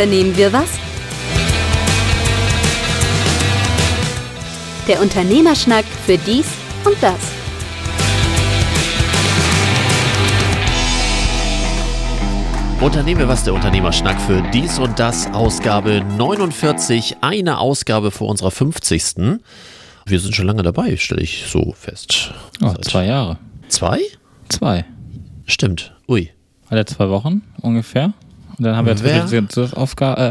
unternehmen wir was? Der Unternehmerschnack für dies und das. Unternehme was der Unternehmerschnack für dies und das, Ausgabe 49, eine Ausgabe vor unserer 50. Wir sind schon lange dabei, stelle ich so fest. Oh, zwei Jahre. Zwei? Zwei. Stimmt. Ui. Alle zwei Wochen ungefähr. Und dann haben wir Wer-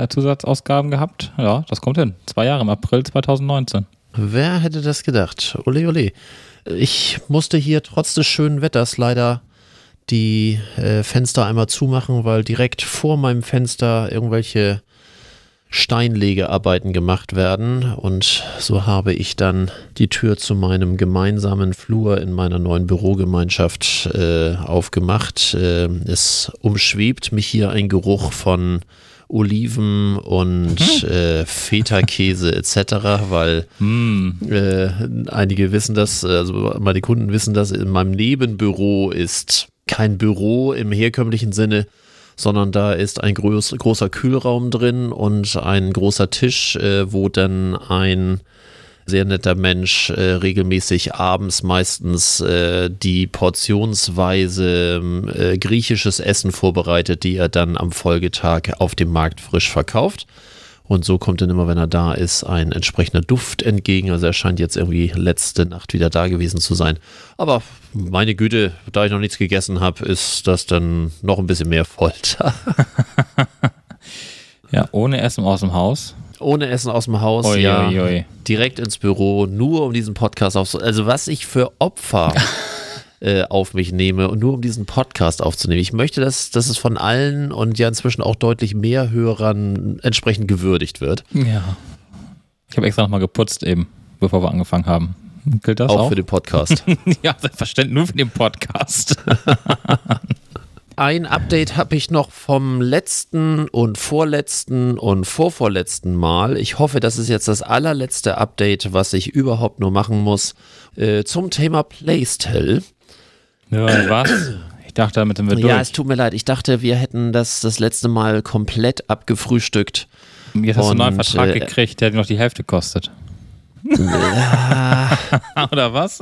äh, Zusatzausgaben gehabt. Ja, das kommt hin. Zwei Jahre im April 2019. Wer hätte das gedacht? Ole, ole. Ich musste hier trotz des schönen Wetters leider die äh, Fenster einmal zumachen, weil direkt vor meinem Fenster irgendwelche Steinlegearbeiten gemacht werden. Und so habe ich dann die Tür zu meinem gemeinsamen Flur in meiner neuen Bürogemeinschaft äh, aufgemacht. Äh, es umschwebt mich hier ein Geruch von Oliven und äh, Feta-Käse etc., weil äh, einige wissen das, also meine Kunden wissen das, in meinem Nebenbüro ist kein Büro im herkömmlichen Sinne, sondern da ist ein groß, großer Kühlraum drin und ein großer Tisch, äh, wo dann ein sehr netter Mensch äh, regelmäßig abends meistens äh, die portionsweise äh, griechisches Essen vorbereitet, die er dann am Folgetag auf dem Markt frisch verkauft. Und so kommt dann immer, wenn er da ist, ein entsprechender Duft entgegen. Also er scheint jetzt irgendwie letzte Nacht wieder da gewesen zu sein. Aber meine Güte, da ich noch nichts gegessen habe, ist das dann noch ein bisschen mehr Folter. Ja, ohne Essen aus dem Haus. Ohne Essen aus dem Haus, Ui, ja. ui, ui. Direkt ins Büro, nur um diesen Podcast auf. Also was ich für Opfer äh, auf mich nehme und nur um diesen Podcast aufzunehmen. Ich möchte, dass, dass es von allen und ja inzwischen auch deutlich mehr Hörern entsprechend gewürdigt wird. Ja. Ich habe extra nochmal geputzt eben, bevor wir angefangen haben. Gilt das Auch, auch? für den Podcast. ja, selbstverständlich nur für den Podcast. Ein Update habe ich noch vom letzten und vorletzten und vorvorletzten Mal. Ich hoffe, das ist jetzt das allerletzte Update, was ich überhaupt nur machen muss, äh, zum Thema Playstyle. Ja, was? Ich dachte, damit sind wir durch. Ja, es tut mir leid. Ich dachte, wir hätten das das letzte Mal komplett abgefrühstückt. Jetzt hast du einen neuen und, Vertrag äh, gekriegt, der noch die Hälfte kostet. Oder was?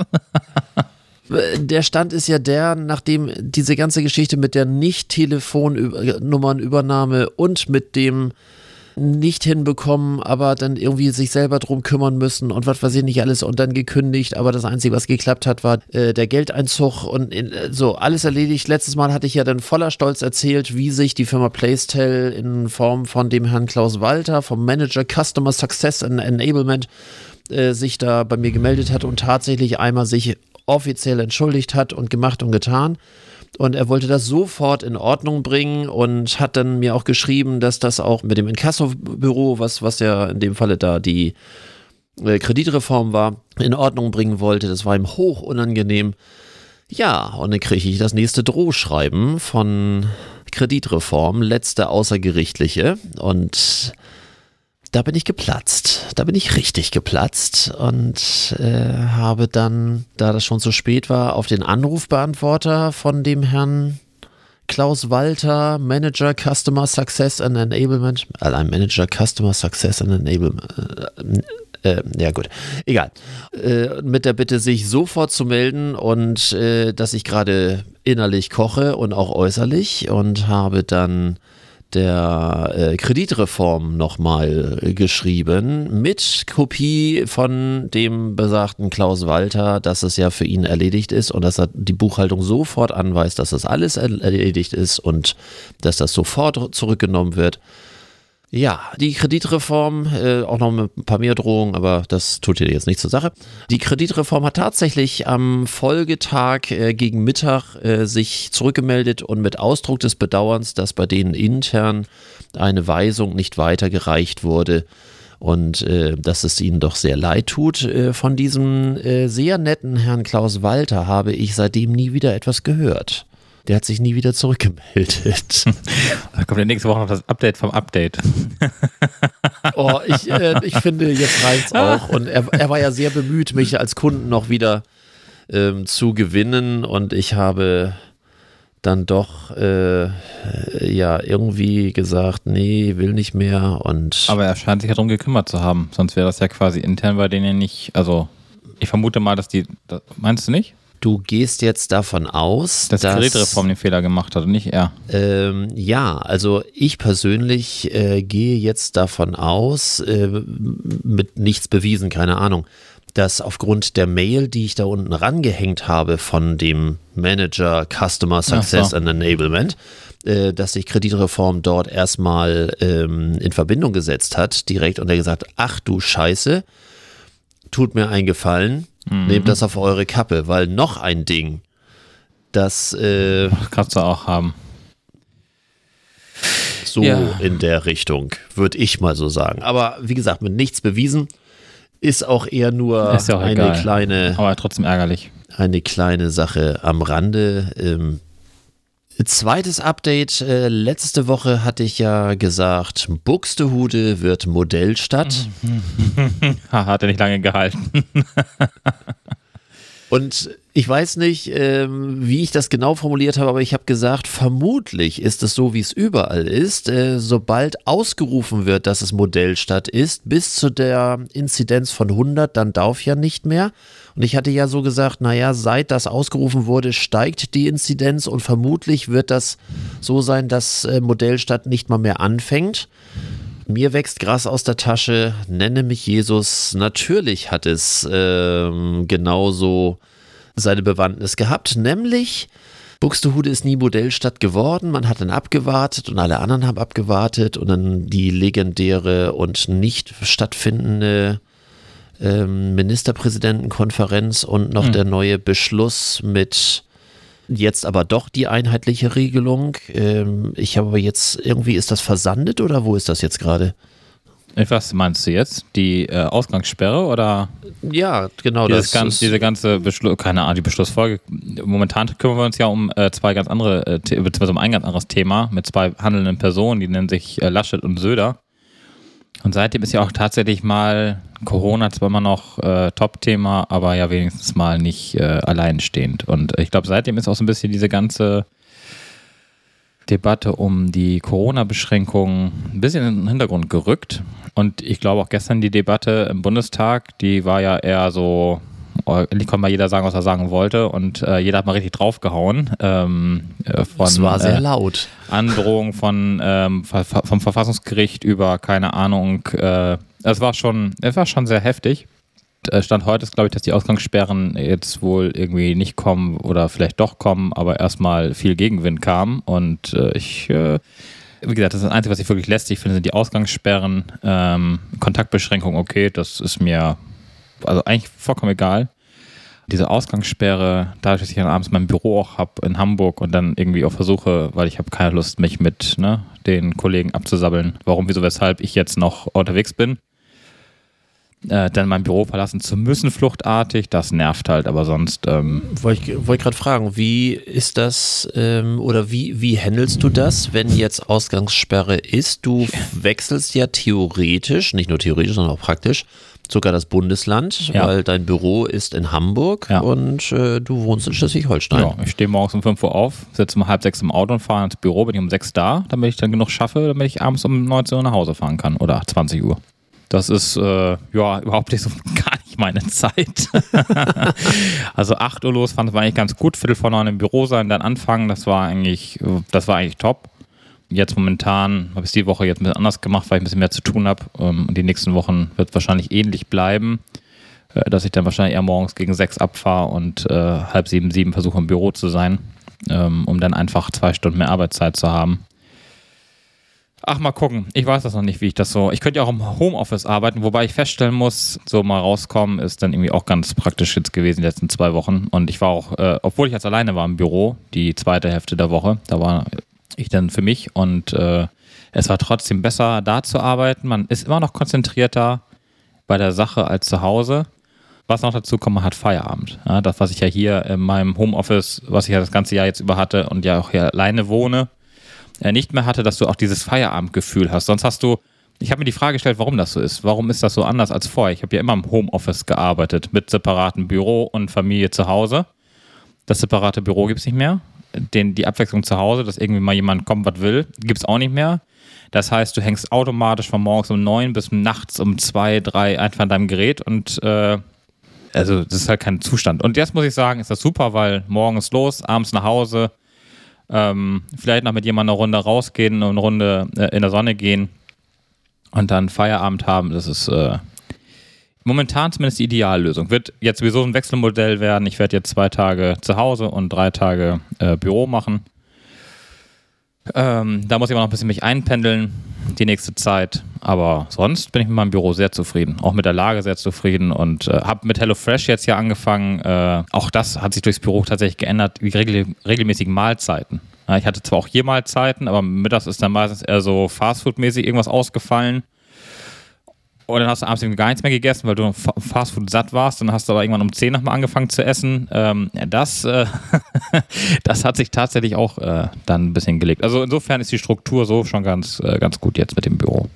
Der Stand ist ja der, nachdem diese ganze Geschichte mit der Nicht-Telefonnummernübernahme und mit dem nicht hinbekommen, aber dann irgendwie sich selber drum kümmern müssen und was weiß ich nicht alles und dann gekündigt, aber das Einzige, was geklappt hat, war äh, der Geldeinzug und in, äh, so alles erledigt. Letztes Mal hatte ich ja dann voller Stolz erzählt, wie sich die Firma Playstyle in Form von dem Herrn Klaus Walter vom Manager Customer Success and Enablement äh, sich da bei mir gemeldet hat und tatsächlich einmal sich offiziell entschuldigt hat und gemacht und getan. Und er wollte das sofort in Ordnung bringen und hat dann mir auch geschrieben, dass das auch mit dem Inkasso-Büro, was, was ja in dem Falle da die äh, Kreditreform war, in Ordnung bringen wollte. Das war ihm hoch unangenehm. Ja, und dann kriege ich das nächste Drohschreiben von Kreditreform, letzte außergerichtliche. Und da bin ich geplatzt. Da bin ich richtig geplatzt und äh, habe dann, da das schon zu spät war, auf den Anrufbeantworter von dem Herrn Klaus Walter, Manager Customer Success and Enablement, allein Manager Customer Success and Enablement, äh, äh, ja gut, egal, äh, mit der Bitte, sich sofort zu melden und äh, dass ich gerade innerlich koche und auch äußerlich und habe dann der äh, Kreditreform nochmal geschrieben mit Kopie von dem besagten Klaus Walter, dass es ja für ihn erledigt ist und dass er die Buchhaltung sofort anweist, dass das alles er- erledigt ist und dass das sofort zurückgenommen wird. Ja, die Kreditreform, äh, auch noch ein paar mehr Drohungen, aber das tut hier jetzt nicht zur Sache. Die Kreditreform hat tatsächlich am Folgetag äh, gegen Mittag äh, sich zurückgemeldet und mit Ausdruck des Bedauerns, dass bei denen intern eine Weisung nicht weitergereicht wurde und äh, dass es ihnen doch sehr leid tut. Äh, von diesem äh, sehr netten Herrn Klaus Walter habe ich seitdem nie wieder etwas gehört. Der hat sich nie wieder zurückgemeldet. Da kommt ja nächste Woche noch das Update vom Update. Oh, ich, äh, ich finde, jetzt reicht's auch. Und er, er war ja sehr bemüht, mich als Kunden noch wieder ähm, zu gewinnen. Und ich habe dann doch äh, ja irgendwie gesagt, nee, will nicht mehr und Aber er scheint sich ja darum gekümmert zu haben. Sonst wäre das ja quasi intern bei denen nicht. Also, ich vermute mal, dass die. Das, meinst du nicht? Du gehst jetzt davon aus, Dass die dass Kreditreform den Fehler gemacht hat und nicht er. Ähm, ja, also ich persönlich äh, gehe jetzt davon aus, äh, mit nichts bewiesen, keine Ahnung, dass aufgrund der Mail, die ich da unten rangehängt habe von dem Manager Customer Success so. and Enablement, äh, dass sich Kreditreform dort erstmal ähm, in Verbindung gesetzt hat, direkt und er gesagt, ach du Scheiße, tut mir einen Gefallen, nehmt das auf eure Kappe, weil noch ein Ding, das äh, kannst du auch haben. So Ja. in der Richtung, würde ich mal so sagen. Aber wie gesagt, mit nichts bewiesen, ist auch eher nur Ist ja auch eine egal. kleine, Aber trotzdem ärgerlich. eine kleine Sache am Rande. Ähm, zweites Update. Äh, letzte Woche hatte ich ja gesagt, Buxtehude wird Modellstadt. Ha, hat er nicht lange gehalten. Und ich weiß nicht, ähm, wie ich das genau formuliert habe, aber ich habe gesagt, vermutlich ist es so, wie es überall ist. Äh, sobald ausgerufen wird, dass es Modellstadt ist, bis zu der Inzidenz von 100, dann darf ja nicht mehr. Und ich hatte ja so gesagt, naja, seit das ausgerufen wurde, steigt die Inzidenz und vermutlich wird das so sein, dass äh, Modellstadt nicht mal mehr anfängt. Mir wächst Gras aus der Tasche, nenne mich Jesus. Natürlich hat es ähm, genauso seine Bewandtnis gehabt, nämlich Buxtehude ist nie Modellstadt geworden. Man hat dann abgewartet und alle anderen haben abgewartet und dann die legendäre und nicht stattfindende ähm, Ministerpräsidentenkonferenz und noch der neue Beschluss mit jetzt aber doch die einheitliche Regelung. Ähm, ich habe aber jetzt, irgendwie ist das versandet oder wo ist das jetzt gerade? Was meinst du jetzt? Die äh, Ausgangssperre oder Ja, genau das. ganz, ist- diese ganze Beschluss, keine Ahnung, die Beschlussfolge. Momentan kümmern wir uns ja um äh, zwei ganz andere, äh, beziehungsweise um ein ganz anderes Thema mit zwei handelnden Personen, die nennen sich äh, Laschet und Söder. Und seitdem ist ja auch tatsächlich mal Corona zwar immer noch äh, Top-Thema, aber ja wenigstens mal nicht äh, alleinstehend. Und ich glaube, seitdem ist auch so ein bisschen diese ganze Debatte um die Corona-Beschränkungen ein bisschen in den Hintergrund gerückt. Und ich glaube auch gestern die Debatte im Bundestag, die war ja eher so, konnte mal jeder sagen, was er sagen wollte und äh, jeder hat mal richtig draufgehauen. Ähm, äh, von, es war sehr äh, laut. Androhung von, ähm, vom Verfassungsgericht über, keine Ahnung, äh, es war schon, es war schon sehr heftig. Äh, Stand heute ist, glaube ich, dass die Ausgangssperren jetzt wohl irgendwie nicht kommen oder vielleicht doch kommen, aber erstmal viel Gegenwind kam. Und äh, ich, wie gesagt, das ist das Einzige, was ich wirklich lästig finde, sind die Ausgangssperren. Ähm, Kontaktbeschränkung, okay, das ist mir also eigentlich vollkommen egal. Diese Ausgangssperre, dadurch, dass ich dann abends mein Büro auch habe in Hamburg und dann irgendwie auch versuche, weil ich habe keine Lust, mich mit ne, den Kollegen abzusabbeln, warum, wieso, weshalb ich jetzt noch unterwegs bin, äh, dann mein Büro verlassen zu müssen, fluchtartig, das nervt halt, aber sonst, ähm, Wollte ich wollte gerade fragen, wie ist das ähm, oder wie, wie handelst du das, wenn jetzt Ausgangssperre ist? Du wechselst ja theoretisch, nicht nur theoretisch, sondern auch praktisch, sogar das Bundesland, Ja. weil dein Büro ist in Hamburg Ja. und äh, du wohnst in Schleswig-Holstein. ja, ich stehe morgens um 5 Uhr auf, sitze um halb sechs im Auto und fahre ins Büro, bin ich um sechs da, damit ich dann genug schaffe, damit ich abends um 19 Uhr nach Hause fahren kann oder 20 Uhr. Das ist äh, ja überhaupt nicht so gar nicht meine Zeit. also 8 Uhr los fand war eigentlich ganz gut, Viertel vor neun im Büro sein, dann anfangen, das war eigentlich, äh, das war eigentlich top. Jetzt momentan habe ich die Woche jetzt ein bisschen anders gemacht, weil ich ein bisschen mehr zu tun habe. Ähm, Und die nächsten Wochen wird wahrscheinlich ähnlich bleiben, äh, dass ich dann wahrscheinlich eher morgens gegen sechs abfahre und äh, halb sieben, sieben versuche im Büro zu sein, ähm, um dann einfach zwei Stunden mehr Arbeitszeit zu haben. Ach, mal gucken. Ich weiß das noch nicht, wie ich das so. Ich könnte ja auch im Homeoffice arbeiten, wobei ich feststellen muss, so mal rauskommen ist dann irgendwie auch ganz praktisch jetzt gewesen die letzten zwei Wochen. Und ich war auch, äh, obwohl ich jetzt alleine war im Büro, die zweite Hälfte der Woche, da war ich dann für mich und äh, es war trotzdem besser, da zu arbeiten. Man ist immer noch konzentrierter bei der Sache als zu Hause. Was noch dazu kommt, man hat Feierabend. Ja, das, was ich ja hier in meinem Homeoffice, was ich ja das ganze Jahr jetzt über hatte und ja auch hier alleine wohne, äh, nicht mehr hatte, dass du auch dieses Feierabendgefühl hast. Sonst hast du, ich habe mir die Frage gestellt, warum das so ist. Warum ist das so anders als vorher? Ich habe ja immer im Homeoffice gearbeitet, mit separatem Büro und Familie zu Hause. Das separate Büro gibt es nicht mehr. Den, die Abwechslung zu Hause, dass irgendwie mal jemand kommt, was will, gibt es auch nicht mehr. Das heißt, du hängst automatisch von morgens um neun bis nachts um zwei, drei einfach an deinem Gerät und äh, also das ist halt kein Zustand. Und jetzt muss ich sagen, ist das super, weil morgens los, abends nach Hause, ähm, vielleicht noch mit jemandem eine Runde rausgehen und eine Runde äh, in der Sonne gehen und dann Feierabend haben. Das ist äh, momentan zumindest die Ideallösung. Wird jetzt sowieso ein Wechselmodell werden. Ich werde jetzt zwei Tage zu Hause und drei Tage äh, Büro machen. Ähm, da muss ich aber noch ein bisschen mich einpendeln die nächste Zeit. Aber sonst bin ich mit meinem Büro sehr zufrieden. Auch mit der Lage sehr zufrieden und äh, habe mit HelloFresh jetzt ja angefangen. Äh, auch das hat sich durchs Büro tatsächlich geändert, wie regel regelmäßigen Mahlzeiten. Ja, ich hatte zwar auch hier Mahlzeiten, aber mittags ist dann meistens eher so Fastfood-mäßig irgendwas ausgefallen. Und dann hast du abends irgendwie gar nichts mehr gegessen, weil du Fastfood satt warst. Dann hast du aber irgendwann um 10 nochmal angefangen zu essen. Ähm, das, äh, das hat sich tatsächlich auch äh, dann ein bisschen gelegt. Also insofern ist die Struktur so schon ganz, äh, ganz gut jetzt mit dem Büro.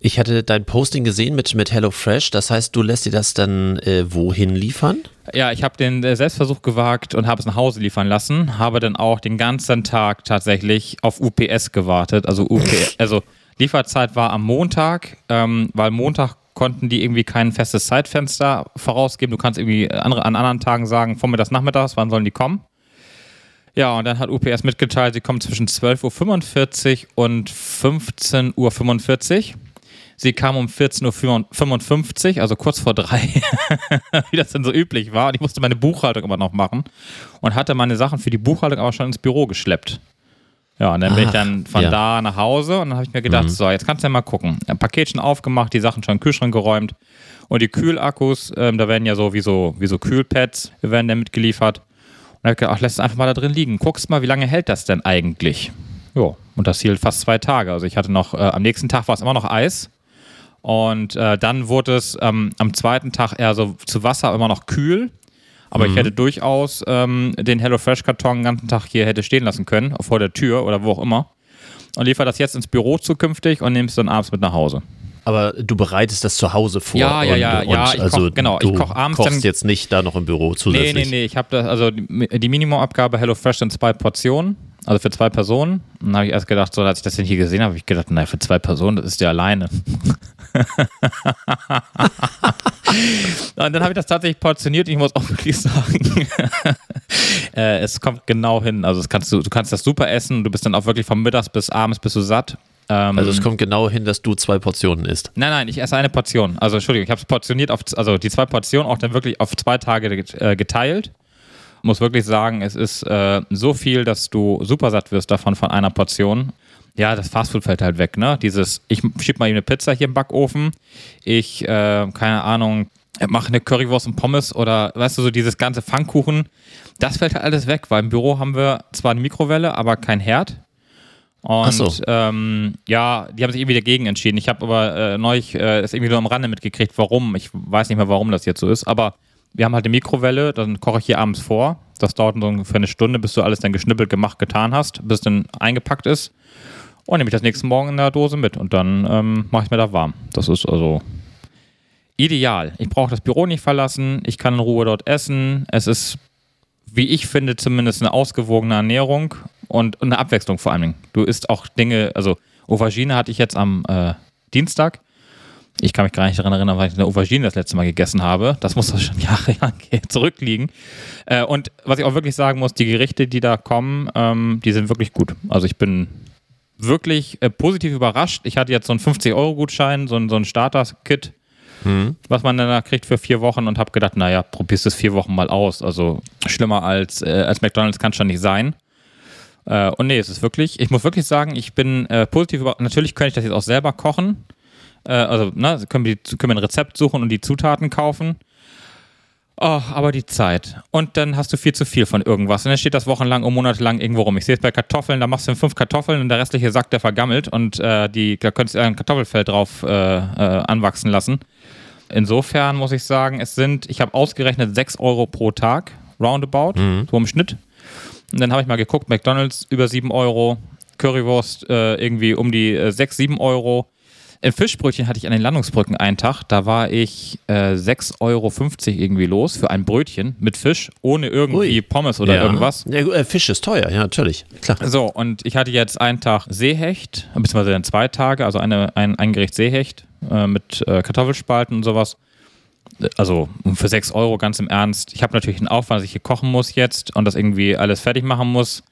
Ich hatte dein Posting gesehen mit, mit HelloFresh. Das heißt, du lässt dir das dann äh, wohin liefern? Ja, ich habe den äh, Selbstversuch gewagt und habe es nach Hause liefern lassen. Habe dann auch den ganzen Tag tatsächlich auf UPS gewartet. Also UPS, also Lieferzeit war am Montag, ähm, weil Montag konnten die irgendwie kein festes Zeitfenster vorausgeben. Du kannst irgendwie andere, an anderen Tagen sagen, vormittags, nachmittags, wann sollen die kommen? Ja, und dann hat UPS mitgeteilt, sie kommen zwischen 12.45 Uhr und 15.45 Uhr. Sie kam um 14.55 Uhr, also kurz vor drei, wie das denn so üblich war. Und ich musste meine Buchhaltung immer noch machen und hatte meine Sachen für die Buchhaltung aber schon ins Büro geschleppt. Ja, und dann Ach, bin ich dann von ja. da nach Hause und dann habe ich mir gedacht, mhm. so, jetzt kannst du ja mal gucken. Ein Paket schon aufgemacht, die Sachen schon in den Kühlschrank geräumt und die Kühlakkus, ähm, da werden ja so wie so, wie so Kühlpads, werden dann mitgeliefert. Und dann habe ich gedacht, ach, lass es einfach mal da drin liegen. Guckst mal, wie lange hält das denn eigentlich? Ja, und das hielt fast zwei Tage. Also ich hatte noch, äh, am nächsten Tag war es immer noch Eis. Und äh, dann wurde es ähm, am zweiten Tag eher so zu Wasser immer noch kühl. Aber mhm. ich hätte durchaus ähm, den HelloFresh-Karton den ganzen Tag hier hätte stehen lassen können, vor der Tür oder wo auch immer. Und liefere das jetzt ins Büro zukünftig und nehme es dann abends mit nach Hause. Aber du bereitest das zu Hause vor. Ja, ja, ja, und, ja. Ich also koch, genau, ich koche abends. Du kochst jetzt nicht da noch im Büro zusätzlich. Nee, nee, nee. Ich habe das, also die, die Minimumabgabe HelloFresh sind zwei Portionen, also für zwei Personen. Und dann habe ich erst gedacht, so als ich das denn hier gesehen habe, habe ich gedacht, naja, für zwei Personen, das ist ja alleine. und dann habe ich das tatsächlich portioniert und ich muss auch wirklich sagen, äh, es kommt genau hin. Also kannst du, du kannst das super essen, du bist dann auch wirklich von mittags bis abends bist du satt. Ähm, also es kommt genau hin, dass du zwei Portionen isst. Nein, nein, ich esse eine Portion. Also Entschuldigung, ich habe es portioniert auf, also die zwei Portionen auch dann wirklich auf zwei Tage äh, geteilt. Muss wirklich sagen, es ist äh, so viel, dass du super satt wirst davon von einer Portion. Ja, das Fastfood fällt halt weg, ne? Dieses, ich schieb mal eben eine Pizza hier im Backofen, ich, äh, keine Ahnung, mache eine Currywurst und Pommes oder, weißt du, so dieses ganze Pfannkuchen, das fällt halt alles weg, weil im Büro haben wir zwar eine Mikrowelle, aber kein Herd. Und so. ähm, ja, die haben sich irgendwie dagegen entschieden. Ich habe aber äh, neulich äh, das irgendwie nur am Rande mitgekriegt, warum. Ich weiß nicht mehr, warum das jetzt so ist, aber wir haben halt eine Mikrowelle, dann koche ich hier abends vor. Das dauert so ungefähr eine Stunde, bis du alles dann geschnippelt, gemacht, getan hast, bis dann eingepackt ist. Und nehme ich das nächste Morgen in der Dose mit und dann ähm, mache ich mir da warm. Das ist also ideal. Ich brauche das Büro nicht verlassen, ich kann in Ruhe dort essen. Es ist, wie ich finde, zumindest eine ausgewogene Ernährung und, eine Abwechslung vor allen Dingen. Du isst auch Dinge, also Aubergine hatte ich jetzt am äh, Dienstag. Ich kann mich gar nicht daran erinnern, weil ich eine Aubergine das letzte Mal gegessen habe. Das muss doch schon Jahre zurückliegen. Äh, und was ich auch wirklich sagen muss, die Gerichte, die da kommen, ähm, die sind wirklich gut. Also ich bin wirklich äh, positiv überrascht. Ich hatte jetzt so einen 50-Euro-Gutschein, so ein, so ein Starter-Kit, mhm. was man dann da kriegt für vier Wochen und habe gedacht, naja, probierst es vier Wochen mal aus. Also schlimmer als, äh, als McDonalds kann es schon nicht sein. Äh, und nee, es ist wirklich, ich muss wirklich sagen, ich bin äh, positiv überrascht. Natürlich könnte ich das jetzt auch selber kochen. Äh, also, ne, können wir, können wir ein Rezept suchen und die Zutaten kaufen. Oh, aber die Zeit. Und dann hast du viel zu viel von irgendwas. Und dann steht das wochenlang und monatelang irgendwo rum. Ich sehe es bei Kartoffeln, da machst du fünf Kartoffeln und der restliche Sack, der vergammelt. Und äh, die, da könntest du ein Kartoffelfeld drauf äh, äh, anwachsen lassen. Insofern muss ich sagen, es sind, ich habe ausgerechnet 6 Euro pro Tag, roundabout, mhm. so im Schnitt. Und dann habe ich mal geguckt, McDonalds über 7 Euro, Currywurst äh, irgendwie um die 6, äh, 7 Euro. Im Fischbrötchen hatte ich an den Landungsbrücken einen Tag, da war ich äh, 6,50 Euro irgendwie los für ein Brötchen mit Fisch, ohne irgendwie Ui. Pommes oder ja. irgendwas. Ja, gut, äh, Fisch ist teuer, ja, natürlich. Klar. So, und ich hatte jetzt einen Tag Seehecht, beziehungsweise dann zwei Tage, also eine, ein, ein Gericht Seehecht äh, mit äh, Kartoffelspalten und sowas. Äh, Also für 6 Euro ganz im Ernst. Ich habe natürlich einen Aufwand, dass ich hier kochen muss jetzt und das irgendwie alles fertig machen muss.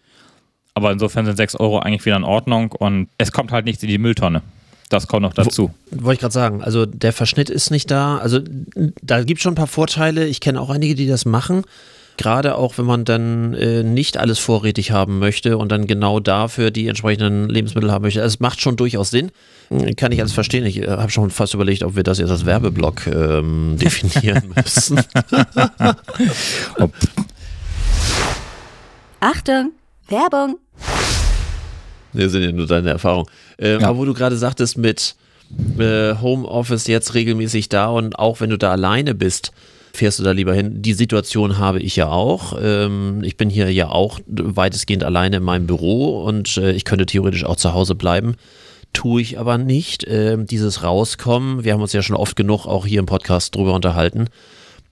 Aber insofern sind 6 Euro eigentlich wieder in Ordnung und es kommt halt nichts in die Mülltonne. Das kommt noch dazu. Wollte ich gerade sagen, also der Verschnitt ist nicht da. Also da gibt es schon ein paar Vorteile. Ich kenne auch einige, die das machen. Gerade auch, wenn man dann äh, nicht alles vorrätig haben möchte und dann genau dafür die entsprechenden Lebensmittel haben möchte. Also es macht schon durchaus Sinn. Kann ich alles verstehen. Ich äh, habe schon fast überlegt, ob wir das jetzt als Werbeblock ähm, definieren müssen. Achtung, Werbung. Das sind ja nur deine Erfahrungen. Ähm, Ja. Aber wo du gerade sagtest, mit äh, Homeoffice jetzt regelmäßig da und auch wenn du da alleine bist, fährst du da lieber hin. Die Situation habe ich ja auch. Ähm, ich bin hier ja auch weitestgehend alleine in meinem Büro und äh, ich könnte theoretisch auch zu Hause bleiben. Tue ich aber nicht. Ähm, dieses Rauskommen, wir haben uns ja schon oft genug auch hier im Podcast drüber unterhalten,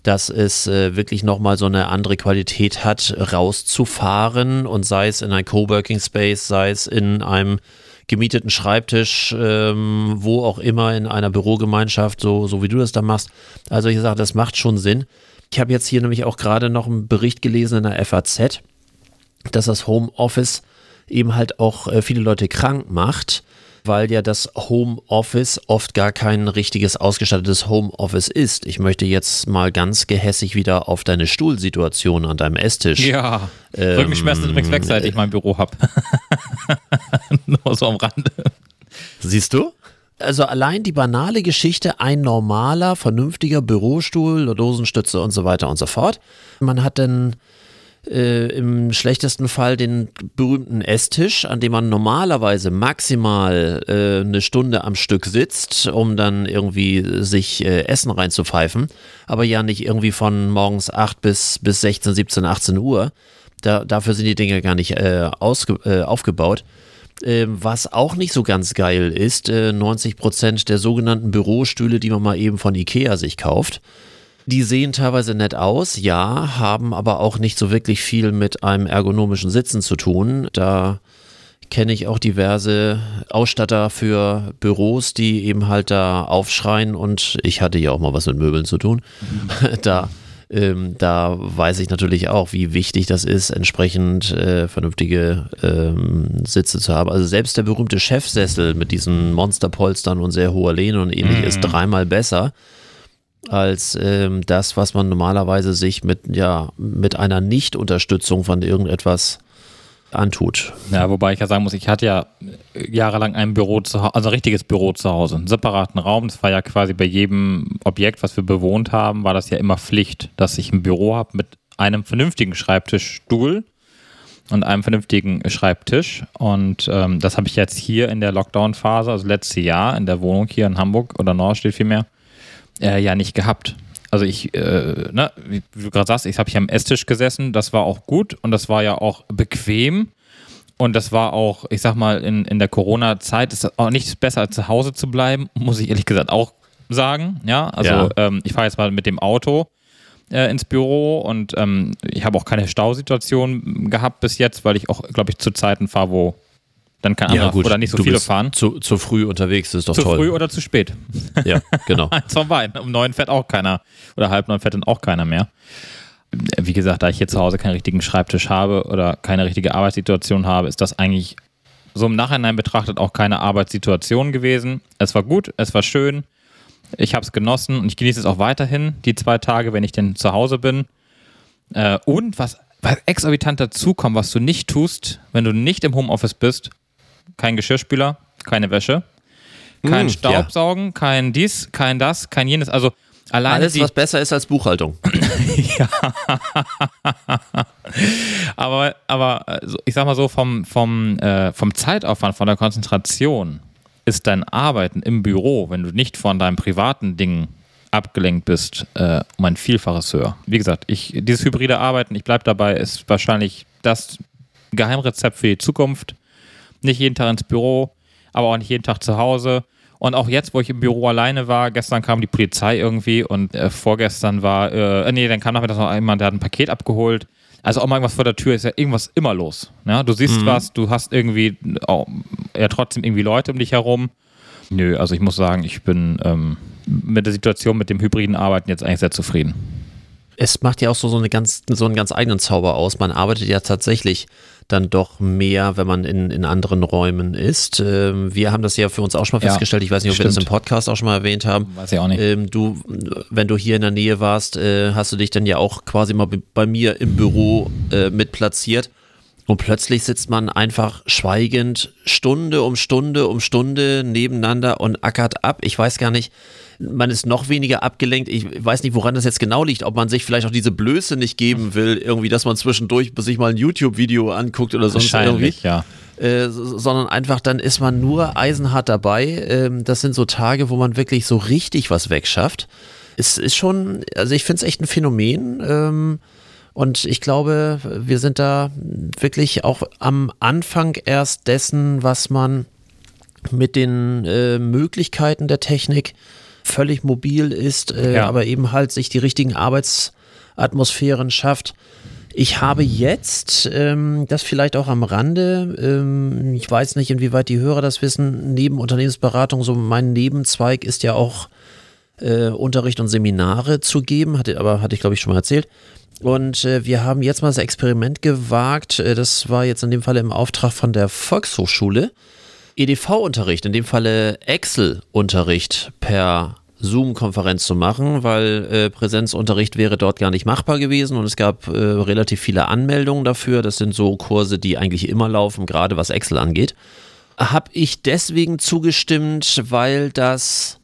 dass es äh, wirklich nochmal so eine andere Qualität hat, rauszufahren und sei es in ein Coworking Space, sei es in einem gemieteten Schreibtisch, ähm, wo auch immer, in einer Bürogemeinschaft, so, so wie du das da machst. Also ich sage, das macht schon Sinn. Ich habe jetzt hier nämlich auch gerade noch einen Bericht gelesen in der FAZ, dass das Homeoffice eben halt auch äh, viele Leute krank macht, weil ja das Homeoffice oft gar kein richtiges ausgestattetes Homeoffice ist. Ich möchte jetzt mal ganz gehässig wieder auf deine Stuhlsituation an deinem Esstisch. ja, Ähm, Rückenschmerzen übrigens weg, seit ich mein Büro habe. Nur so am Rande. Siehst du? Also allein die banale Geschichte, ein normaler, vernünftiger Bürostuhl, Dosenstütze und so weiter und so fort. Man hat dann äh, im schlechtesten Fall den berühmten Esstisch, an dem man normalerweise maximal äh, eine Stunde am Stück sitzt, um dann irgendwie sich äh, Essen reinzupfeifen, aber ja nicht irgendwie von morgens 8 bis, bis 16, 17, 18 Uhr. Da, dafür sind die Dinge gar nicht äh, äh, aufgebaut. Ähm, was auch nicht so ganz geil ist, äh, 90% der sogenannten Bürostühle, die man mal eben von Ikea sich kauft, die sehen teilweise nett aus, ja, haben aber auch nicht so wirklich viel mit einem ergonomischen Sitzen zu tun. Da kenne ich auch diverse Ausstatter für Büros, die eben halt da aufschreien und ich hatte ja auch mal was mit Möbeln zu tun. da ähm, da weiß ich natürlich auch, wie wichtig das ist, entsprechend äh, vernünftige ähm, Sitze zu haben. Also selbst der berühmte Chefsessel mit diesen Monsterpolstern und sehr hoher Lehne und ähnlich ist dreimal besser als ähm, das, was man normalerweise sich mit, ja, mit einer Nicht-Unterstützung von irgendetwas antut. Ja, wobei ich ja sagen muss, ich hatte ja jahrelang ein Büro zu Hause, also ein richtiges Büro zu Hause, einen separaten Raum. Das war ja quasi bei jedem Objekt, was wir bewohnt haben, war das ja immer Pflicht, dass ich ein Büro habe mit einem vernünftigen Schreibtischstuhl und einem vernünftigen Schreibtisch. Und ähm, das habe ich jetzt hier in der Lockdown-Phase, also letztes Jahr in der Wohnung hier in Hamburg oder Norstedt vielmehr, äh, ja nicht gehabt. Also ich, äh, ne, wie du gerade sagst, ich habe hier am Esstisch gesessen, das war auch gut und das war ja auch bequem. Und das war auch, ich sag mal, in, in der Corona-Zeit ist auch nichts besser als zu Hause zu bleiben, muss ich ehrlich gesagt auch sagen. Ja, also Ja. Ähm, ich fahre jetzt mal mit dem Auto äh, ins Büro und ähm, ich habe auch keine Stausituation gehabt bis jetzt, weil ich auch, glaube ich, zu Zeiten fahre, wo dann kein anderer oder nicht so du viele fahren. Zu, zu früh unterwegs, das ist doch Zu toll. früh oder zu spät. ja, genau. Von beiden. Um neun fährt auch keiner. Oder halb neun fährt dann auch keiner mehr. Wie gesagt, da ich hier zu Hause keinen richtigen Schreibtisch habe oder keine richtige Arbeitssituation habe, ist das eigentlich so im Nachhinein betrachtet auch keine Arbeitssituation gewesen. Es war gut, es war schön. Ich habe es genossen und ich genieße es auch weiterhin, die zwei Tage, wenn ich denn zu Hause bin. Äh, und was, was exorbitant dazukommt, was du nicht tust, wenn du nicht im Homeoffice bist, kein Geschirrspüler, keine Wäsche, kein Mm, Staubsaugen, kein dies, kein das, kein jenes. Also alleine Alles, was besser ist als Buchhaltung. aber, aber so- ich sag mal so, vom, vom, äh, vom Zeitaufwand, von der Konzentration ist dein Arbeiten im Büro, wenn du nicht von deinem privaten Ding abgelenkt bist, äh, um ein Vielfaches höher. Wie gesagt, ich, dieses hybride Arbeiten, ich bleibe dabei, ist wahrscheinlich das Geheimrezept für die Zukunft. Nicht jeden Tag ins Büro, aber auch nicht jeden Tag zu Hause. Und auch jetzt, wo ich im Büro alleine war, gestern kam die Polizei irgendwie und äh, vorgestern war, äh, nee, dann kam nachmittags noch jemand, der hat ein Paket abgeholt. Also auch mal irgendwas vor der Tür ist ja irgendwas immer los. Ja? Du siehst mhm. was, du hast irgendwie oh, ja trotzdem irgendwie Leute um dich herum. Nö, also ich muss sagen, ich bin ähm, mit der Situation mit dem hybriden Arbeiten jetzt eigentlich sehr zufrieden es macht ja auch so, so, eine ganz, so einen ganz eigenen Zauber aus. Man arbeitet ja tatsächlich dann doch mehr, wenn man in, in anderen Räumen ist. Ähm, wir haben das ja für uns auch schon mal festgestellt. Ich weiß nicht, ob stimmt. wir das im Podcast auch schon mal erwähnt haben. Weiß ich auch nicht. Ähm, du, wenn du hier in der Nähe warst, äh, hast du dich dann ja auch quasi mal bei mir im Büro äh, mit platziert. Und plötzlich sitzt man einfach schweigend Stunde um Stunde um Stunde nebeneinander und ackert ab. Ich weiß gar nicht, man ist noch weniger abgelenkt. Ich weiß nicht, woran das jetzt genau liegt, ob man sich vielleicht auch diese Blöße nicht geben will, irgendwie, dass man zwischendurch sich mal ein YouTube-Video anguckt oder sonst irgendwie. Ja. Äh, sondern einfach dann ist man nur eisenhart dabei. Ähm, das sind so Tage, wo man wirklich so richtig was wegschafft. Es ist schon, also ich finde es echt ein Phänomen. Ähm, und ich glaube, wir sind da wirklich auch am Anfang erst dessen, was man mit den äh, Möglichkeiten der Technik völlig mobil ist, äh, ja. aber eben halt sich die richtigen Arbeitsatmosphären schafft. Ich habe jetzt, ähm, das vielleicht auch am Rande, ähm, ich weiß nicht, inwieweit die Hörer das wissen, neben Unternehmensberatung, so mein Nebenzweig ist ja auch äh, Unterricht und Seminare zu geben, hatte, aber hatte ich glaube ich schon mal erzählt. Und äh, wir haben jetzt mal das Experiment gewagt, äh, das war jetzt in dem Fall im Auftrag von der Volkshochschule. EDV-Unterricht, in dem Falle Excel-Unterricht per Zoom-Konferenz zu machen, weil äh, Präsenzunterricht wäre dort gar nicht machbar gewesen und es gab äh, relativ viele Anmeldungen dafür. Das sind so Kurse, die eigentlich immer laufen, gerade was Excel angeht. Habe ich deswegen zugestimmt, weil das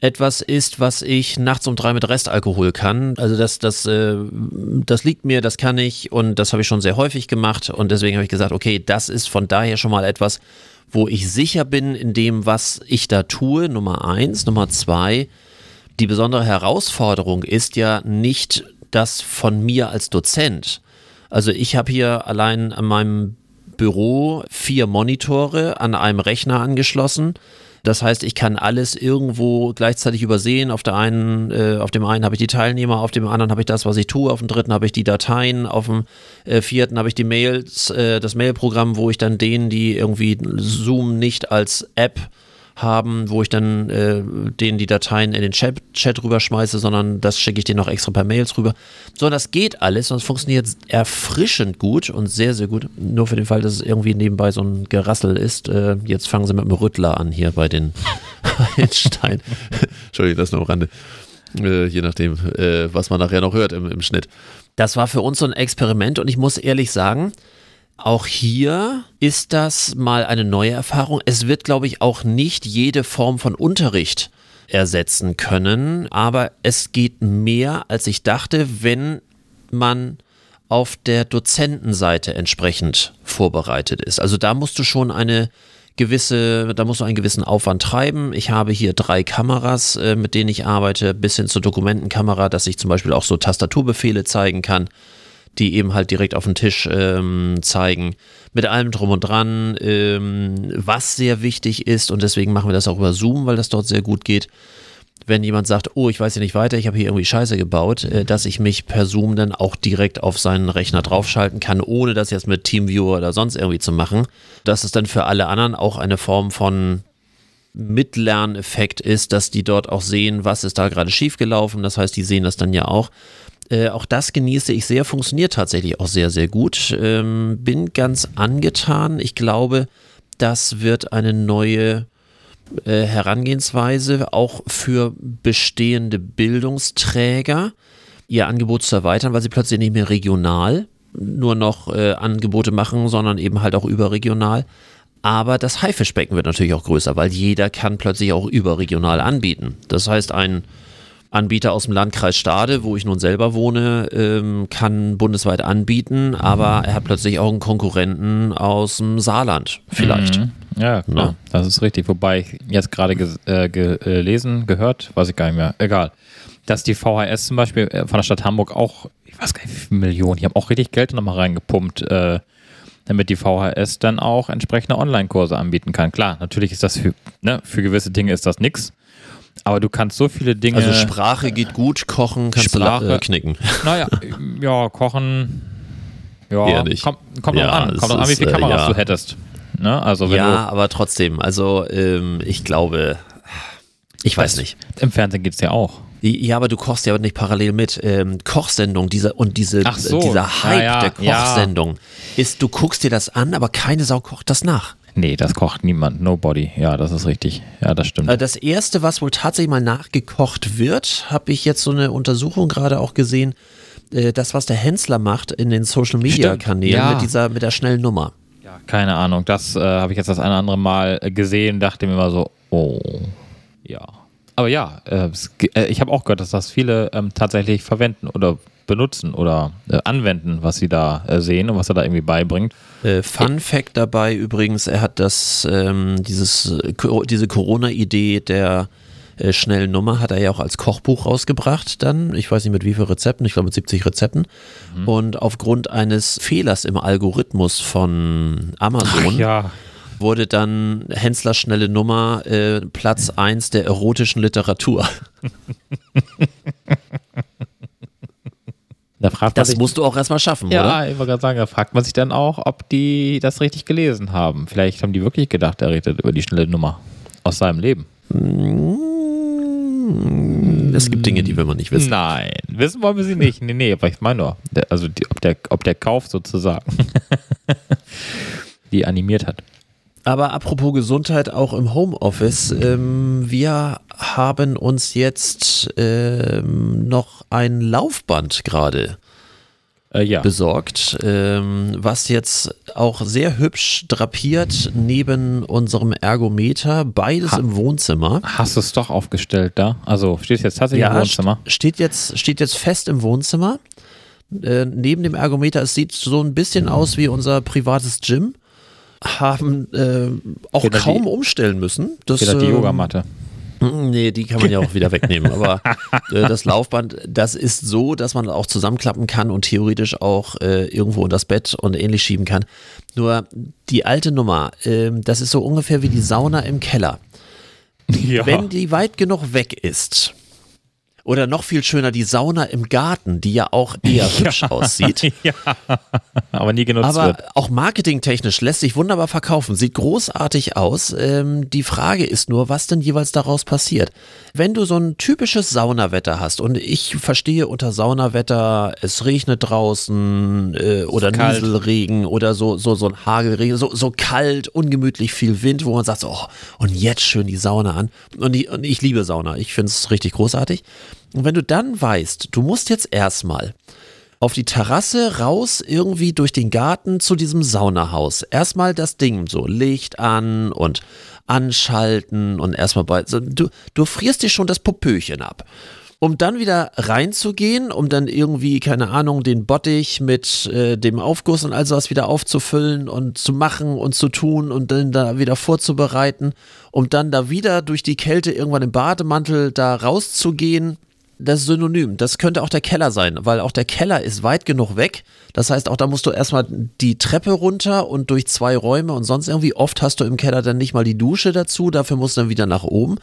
etwas ist, was ich nachts um drei mit Restalkohol kann. Also das, das, äh, das liegt mir, das kann ich und das habe ich schon sehr häufig gemacht und deswegen habe ich gesagt, okay, das ist von daher schon mal etwas, wo ich sicher bin in dem, was ich da tue, Nummer eins. Nummer zwei, die besondere Herausforderung ist ja nicht das von mir als Dozent. Also ich habe hier allein an meinem Büro vier Monitore an einem Rechner angeschlossen das heißt, ich kann alles irgendwo gleichzeitig übersehen. Auf der einen, äh, auf dem einen habe ich die Teilnehmer, auf dem anderen habe ich das, was ich tue, auf dem dritten habe ich die Dateien, auf dem äh, vierten habe ich die Mails, äh, das Mailprogramm, wo ich dann denen, die irgendwie Zoom nicht als App haben, wo ich dann äh, denen die Dateien in den Chat, Chat rüberschmeiße, sondern das schicke ich denen noch extra per Mails rüber. So, das geht alles und es funktioniert erfrischend gut und sehr, sehr gut. Nur für den Fall, dass es irgendwie nebenbei so ein Gerassel ist. Äh, jetzt fangen sie mit dem Rüttler an hier bei den, Steinen. Entschuldigung, das nur am Rande. Äh, je nachdem, äh, was man nachher noch hört im, im Schnitt. Das war für uns so ein Experiment und ich muss ehrlich sagen, auch hier ist das mal eine neue Erfahrung. Es wird, glaube ich, auch nicht jede Form von Unterricht ersetzen können, aber es geht mehr, als ich dachte, wenn man auf der Dozentenseite entsprechend vorbereitet ist. Also da musst du schon eine gewisse, da musst du einen gewissen Aufwand treiben. Ich habe hier drei Kameras, äh, mit denen ich arbeite, bis hin zur Dokumentenkamera, dass ich zum Beispiel auch so Tastaturbefehle zeigen kann die eben halt direkt auf den Tisch ähm, zeigen. Mit allem drum und dran, ähm, was sehr wichtig ist und deswegen machen wir das auch über Zoom, weil das dort sehr gut geht. Wenn jemand sagt, oh, ich weiß hier nicht weiter, ich habe hier irgendwie Scheiße gebaut, äh, dass ich mich per Zoom dann auch direkt auf seinen Rechner draufschalten kann, ohne das jetzt mit Teamviewer oder sonst irgendwie zu machen. Das ist dann für alle anderen auch eine Form von Mitlerneffekt ist, dass die dort auch sehen, was ist da gerade schiefgelaufen. Das heißt, die sehen das dann ja auch. Äh, auch das genieße ich sehr, funktioniert tatsächlich auch sehr, sehr gut. Ähm, bin ganz angetan. Ich glaube, das wird eine neue äh, Herangehensweise auch für bestehende Bildungsträger, ihr Angebot zu erweitern, weil sie plötzlich nicht mehr regional nur noch äh, Angebote machen, sondern eben halt auch überregional. Aber das Haifischbecken wird natürlich auch größer, weil jeder kann plötzlich auch überregional anbieten. Das heißt, ein Anbieter aus dem Landkreis Stade, wo ich nun selber wohne, ähm, kann bundesweit anbieten, aber er hat plötzlich auch einen Konkurrenten aus dem Saarland vielleicht. Mhm. Ja, klar, no? das ist richtig. Wobei ich jetzt gerade äh, gelesen, gehört, weiß ich gar nicht mehr, egal, dass die VHS zum Beispiel äh, von der Stadt Hamburg auch, ich weiß gar nicht wie viele Millionen, die haben auch richtig Geld nochmal reingepumpt, äh, damit die VHS dann auch entsprechende Online-Kurse anbieten kann. Klar, natürlich ist das für, ne, für gewisse Dinge ist das nichts. Aber du kannst so viele Dinge. Also Sprache geht gut, Kochen kannst Sprache- du äh, knicken. Naja, ja, kochen. Ja, Eher nicht. kommt, kommt Ja, an. Kommt an, wie viele äh, Kameras ja. du hättest. Ne? Also, Ja, aber trotzdem, also ähm, ich glaube, ich weiß nicht. du. Im Fernsehen geht es ja auch. Ja, aber du kochst ja nicht parallel mit. Ähm, Kochsendung dieser, und diese, so, dieser Hype ja, ja, der ja. Kochsendung ist, du guckst dir das an, aber keine Sau kocht das nach. Nee, das kocht niemand. Nobody. Ja, das ist richtig. Ja, das stimmt. Äh, Das erste, was wohl tatsächlich mal nachgekocht wird, habe ich jetzt so eine Untersuchung gerade auch gesehen. äh, Das, was der Hensler macht in den Social Media Kanälen ja. mit dieser, mit der schnellen Nummer. Ja, keine Ahnung. Das äh, habe ich jetzt das eine oder andere Mal äh, gesehen, dachte mir immer so, oh, ja. Aber ja, äh, ich habe auch gehört, dass das viele ähm, tatsächlich verwenden oder benutzen oder äh, anwenden, was sie da äh, sehen und was er da irgendwie beibringt. Äh, Fun Fact dabei übrigens, er hat das, ähm, dieses, äh, diese Corona-Idee der äh, schnellen Nummer hat er ja auch als Kochbuch rausgebracht dann. Ich weiß nicht mit wie vielen Rezepten, ich glaube mit 70 Rezepten. Und aufgrund eines Fehlers im Algorithmus von Amazon ja. wurde dann Henslers schnelle Nummer äh, Platz 1 der erotischen Literatur. Da fragt Das sich, musst du auch erstmal schaffen, oder? ja, ich wollte gerade sagen, da fragt man sich dann auch, ob die das richtig gelesen haben. Vielleicht haben die wirklich gedacht, er redet über die schnelle Nummer aus seinem Leben. Es gibt Dinge, die will man nicht wissen. Nein, wissen wollen wir sie nicht. Nee, nee, aber ich meine nur, also die, ob, der, ob der Kauf sozusagen die animiert hat. Aber apropos Gesundheit, auch im Homeoffice, ähm, wir haben uns jetzt ähm, noch ein Laufband gerade Äh, ja. besorgt, ähm, was jetzt auch sehr hübsch drapiert neben unserem Ergometer, beides Ha- im Wohnzimmer. Hast du es doch aufgestellt da? Also steht es jetzt tatsächlich im Wohnzimmer? st- Steht jetzt, steht jetzt fest im Wohnzimmer. Äh, neben dem Ergometer, es sieht so ein bisschen aus wie unser privates Gym. Haben äh, auch Fehlt da kaum die- umstellen müssen. Das, Steht da die ähm, Yogamatte? Mm, Nee, die kann man ja auch wieder wegnehmen. Aber äh, das Laufband, das ist so, dass man auch zusammenklappen kann und theoretisch auch äh, irgendwo in das Bett und ähnlich schieben kann. Nur die alte Nummer, ähm, das ist so ungefähr wie die Sauna im Keller. Ja. Wenn die weit genug weg ist, oder noch viel schöner, die Sauna im Garten, die ja auch eher hübsch aussieht. ja. Aber nie genutzt Aber wird. auch marketingtechnisch lässt sich wunderbar verkaufen, sieht großartig aus. Ähm, die Frage ist nur, was denn jeweils daraus passiert. Wenn du so ein typisches Saunawetter hast und ich verstehe unter Saunawetter, es regnet draußen äh, oder kalt. Nieselregen oder so, so, so ein Hagelregen, so, so kalt, ungemütlich viel Wind, wo man sagt, oh, und jetzt schön die Sauna an. Und, die, und ich liebe Sauna, ich finde es richtig großartig. Und wenn du dann weißt, du musst jetzt erstmal auf die Terrasse raus, irgendwie durch den Garten zu diesem Saunahaus. Erstmal das Ding so, Licht an und anschalten und erstmal bei. So, du, du frierst dir schon das Popöchen ab. Um dann wieder reinzugehen, um dann irgendwie, keine Ahnung, den Bottich mit äh, dem Aufguss und all sowas wieder aufzufüllen und zu machen und zu tun und dann da wieder vorzubereiten, um dann da wieder durch die Kälte irgendwann im Bademantel da rauszugehen das ist synonym. Das könnte auch der Keller sein, weil auch der Keller ist weit genug weg. Das heißt, auch da musst du erstmal die Treppe runter und durch zwei Räume und sonst irgendwie. Oft hast du im Keller dann nicht mal die Dusche dazu, dafür musst du dann wieder nach oben.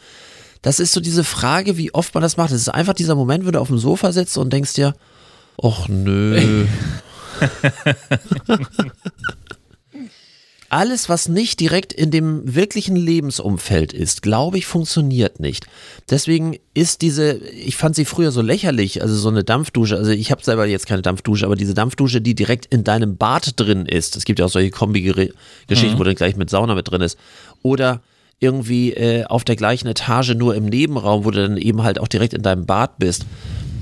Das ist so diese Frage, wie oft man das macht. Es ist einfach dieser Moment, wenn du auf dem Sofa sitzt und denkst dir, ach nö. Alles, was nicht direkt in dem wirklichen Lebensumfeld ist, glaube ich, funktioniert nicht. Deswegen ist diese, ich fand sie früher so lächerlich, also so eine Dampfdusche, also ich habe selber jetzt keine Dampfdusche, aber diese Dampfdusche, die direkt in deinem Bad drin ist, es gibt ja auch solche Kombi-Geschichten, wo dann gleich mit Sauna mit drin ist, oder irgendwie äh, auf der gleichen Etage nur im Nebenraum, wo du dann eben halt auch direkt in deinem Bad bist,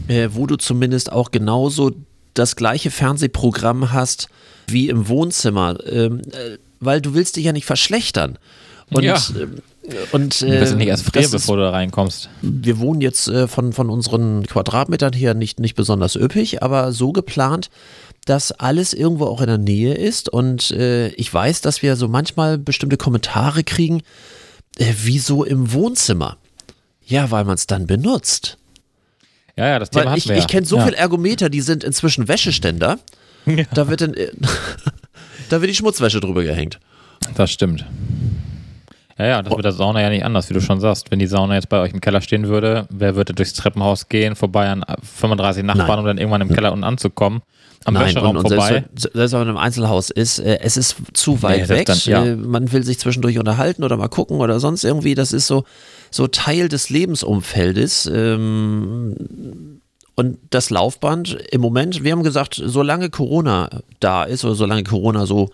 äh, wo du zumindest auch genauso das gleiche Fernsehprogramm hast wie im Wohnzimmer, ähm, äh, weil du willst dich ja nicht verschlechtern. Und, Ja. ähm, und Du wirst äh, nicht erst ist- bevor du da reinkommst. wir wohnen jetzt äh, von, von unseren Quadratmetern her nicht, nicht besonders üppig, aber so geplant, dass alles irgendwo auch in der Nähe ist. Und äh, ich weiß, dass wir so manchmal bestimmte Kommentare kriegen, äh, wieso im Wohnzimmer? Ja, weil man es dann benutzt. Ja, ja, das Thema Weil hatten ich, wir ja. ich kenne so ja. viele Ergometer, die sind inzwischen Wäscheständer. Da wird dann, äh, da wird die Schmutzwäsche drüber gehängt. Das stimmt. Ja, ja, das Oh. mit der Sauna ja nicht anders, wie du schon sagst. Wenn die Sauna jetzt bei euch im Keller stehen würde, wer würde durchs Treppenhaus gehen, vorbei an 35 Nachbarn, Nein. um dann irgendwann im Keller unten anzukommen? Am Nein, Wäscheraum und, und vorbei? selbst, wenn- selbst wenn man im Einzelhaus ist, äh, es ist zu weit das weg. dann- ja. äh, man will sich zwischendurch unterhalten oder mal gucken oder sonst irgendwie. Das ist so, so Teil des Lebensumfeldes. Ähm, und das Laufband im Moment, wir haben gesagt, solange Corona da ist oder solange Corona so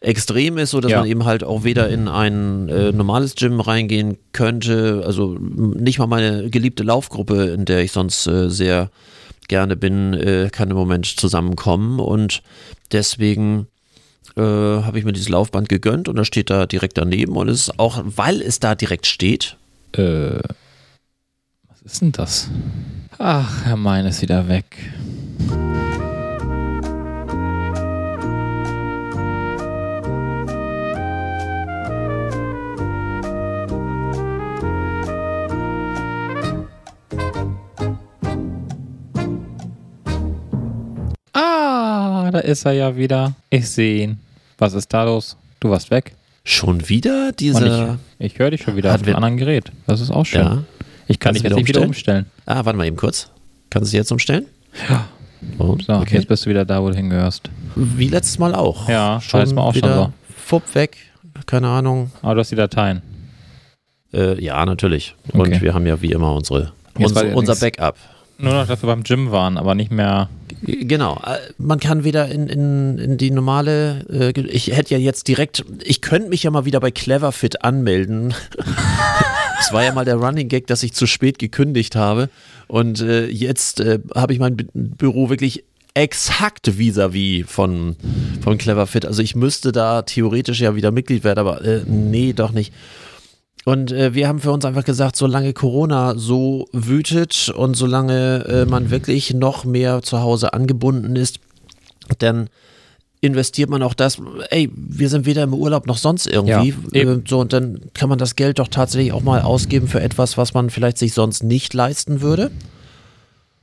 extrem ist, so dass Ja. man eben halt auch weder in ein äh, normales Gym reingehen könnte, also nicht mal meine geliebte Laufgruppe, in der ich sonst äh, sehr gerne bin, äh, kann im Moment zusammenkommen und deswegen äh, habe ich mir dieses Laufband gegönnt und das steht da direkt daneben und es ist auch, weil es da direkt steht, Äh, was ist denn das? Ach, Herr Mein ist wieder weg. Ah, da ist er ja wieder. Ich sehe ihn. Was ist da los? Du warst weg. schon wieder Und dieser, ich, ich höre dich schon wieder Hat auf einem anderen Gerät. Das ist auch schön. ja, Ich kann dich jetzt wieder nicht wieder umstellen. ah, warte mal eben kurz, kannst du es jetzt umstellen? Ja. Und, So, okay. jetzt bist du wieder da, wo du hingehörst. Wie letztes Mal auch. Ja, schon Mal auch schon wieder Fupp weg, keine Ahnung. Aber du hast die Dateien. Äh, ja, natürlich. Und Okay. wir haben ja wie immer unsere, Jetzt unser. Backup. Nur noch, dass wir beim Gym waren, aber nicht mehr. Genau, äh, man kann wieder in, in, in die normale, äh, ich hätte ja jetzt direkt, ich könnte mich ja mal wieder bei Cleverfit anmelden. Es war ja mal der Running Gag, dass ich zu spät gekündigt habe und äh, jetzt äh, habe ich mein Bü- Büro wirklich exakt vis-à-vis von, von Cleverfit. Also ich müsste da theoretisch ja wieder Mitglied werden, aber äh, nee, doch nicht. Und äh, wir haben für uns einfach gesagt, solange Corona so wütet und solange äh, man wirklich noch mehr zu Hause angebunden ist, dann investiert man auch das, ey, wir sind weder im Urlaub noch sonst irgendwie. Ja, äh, eben. so, und dann kann man das Geld doch tatsächlich auch mal ausgeben für etwas, was man vielleicht sich sonst nicht leisten würde.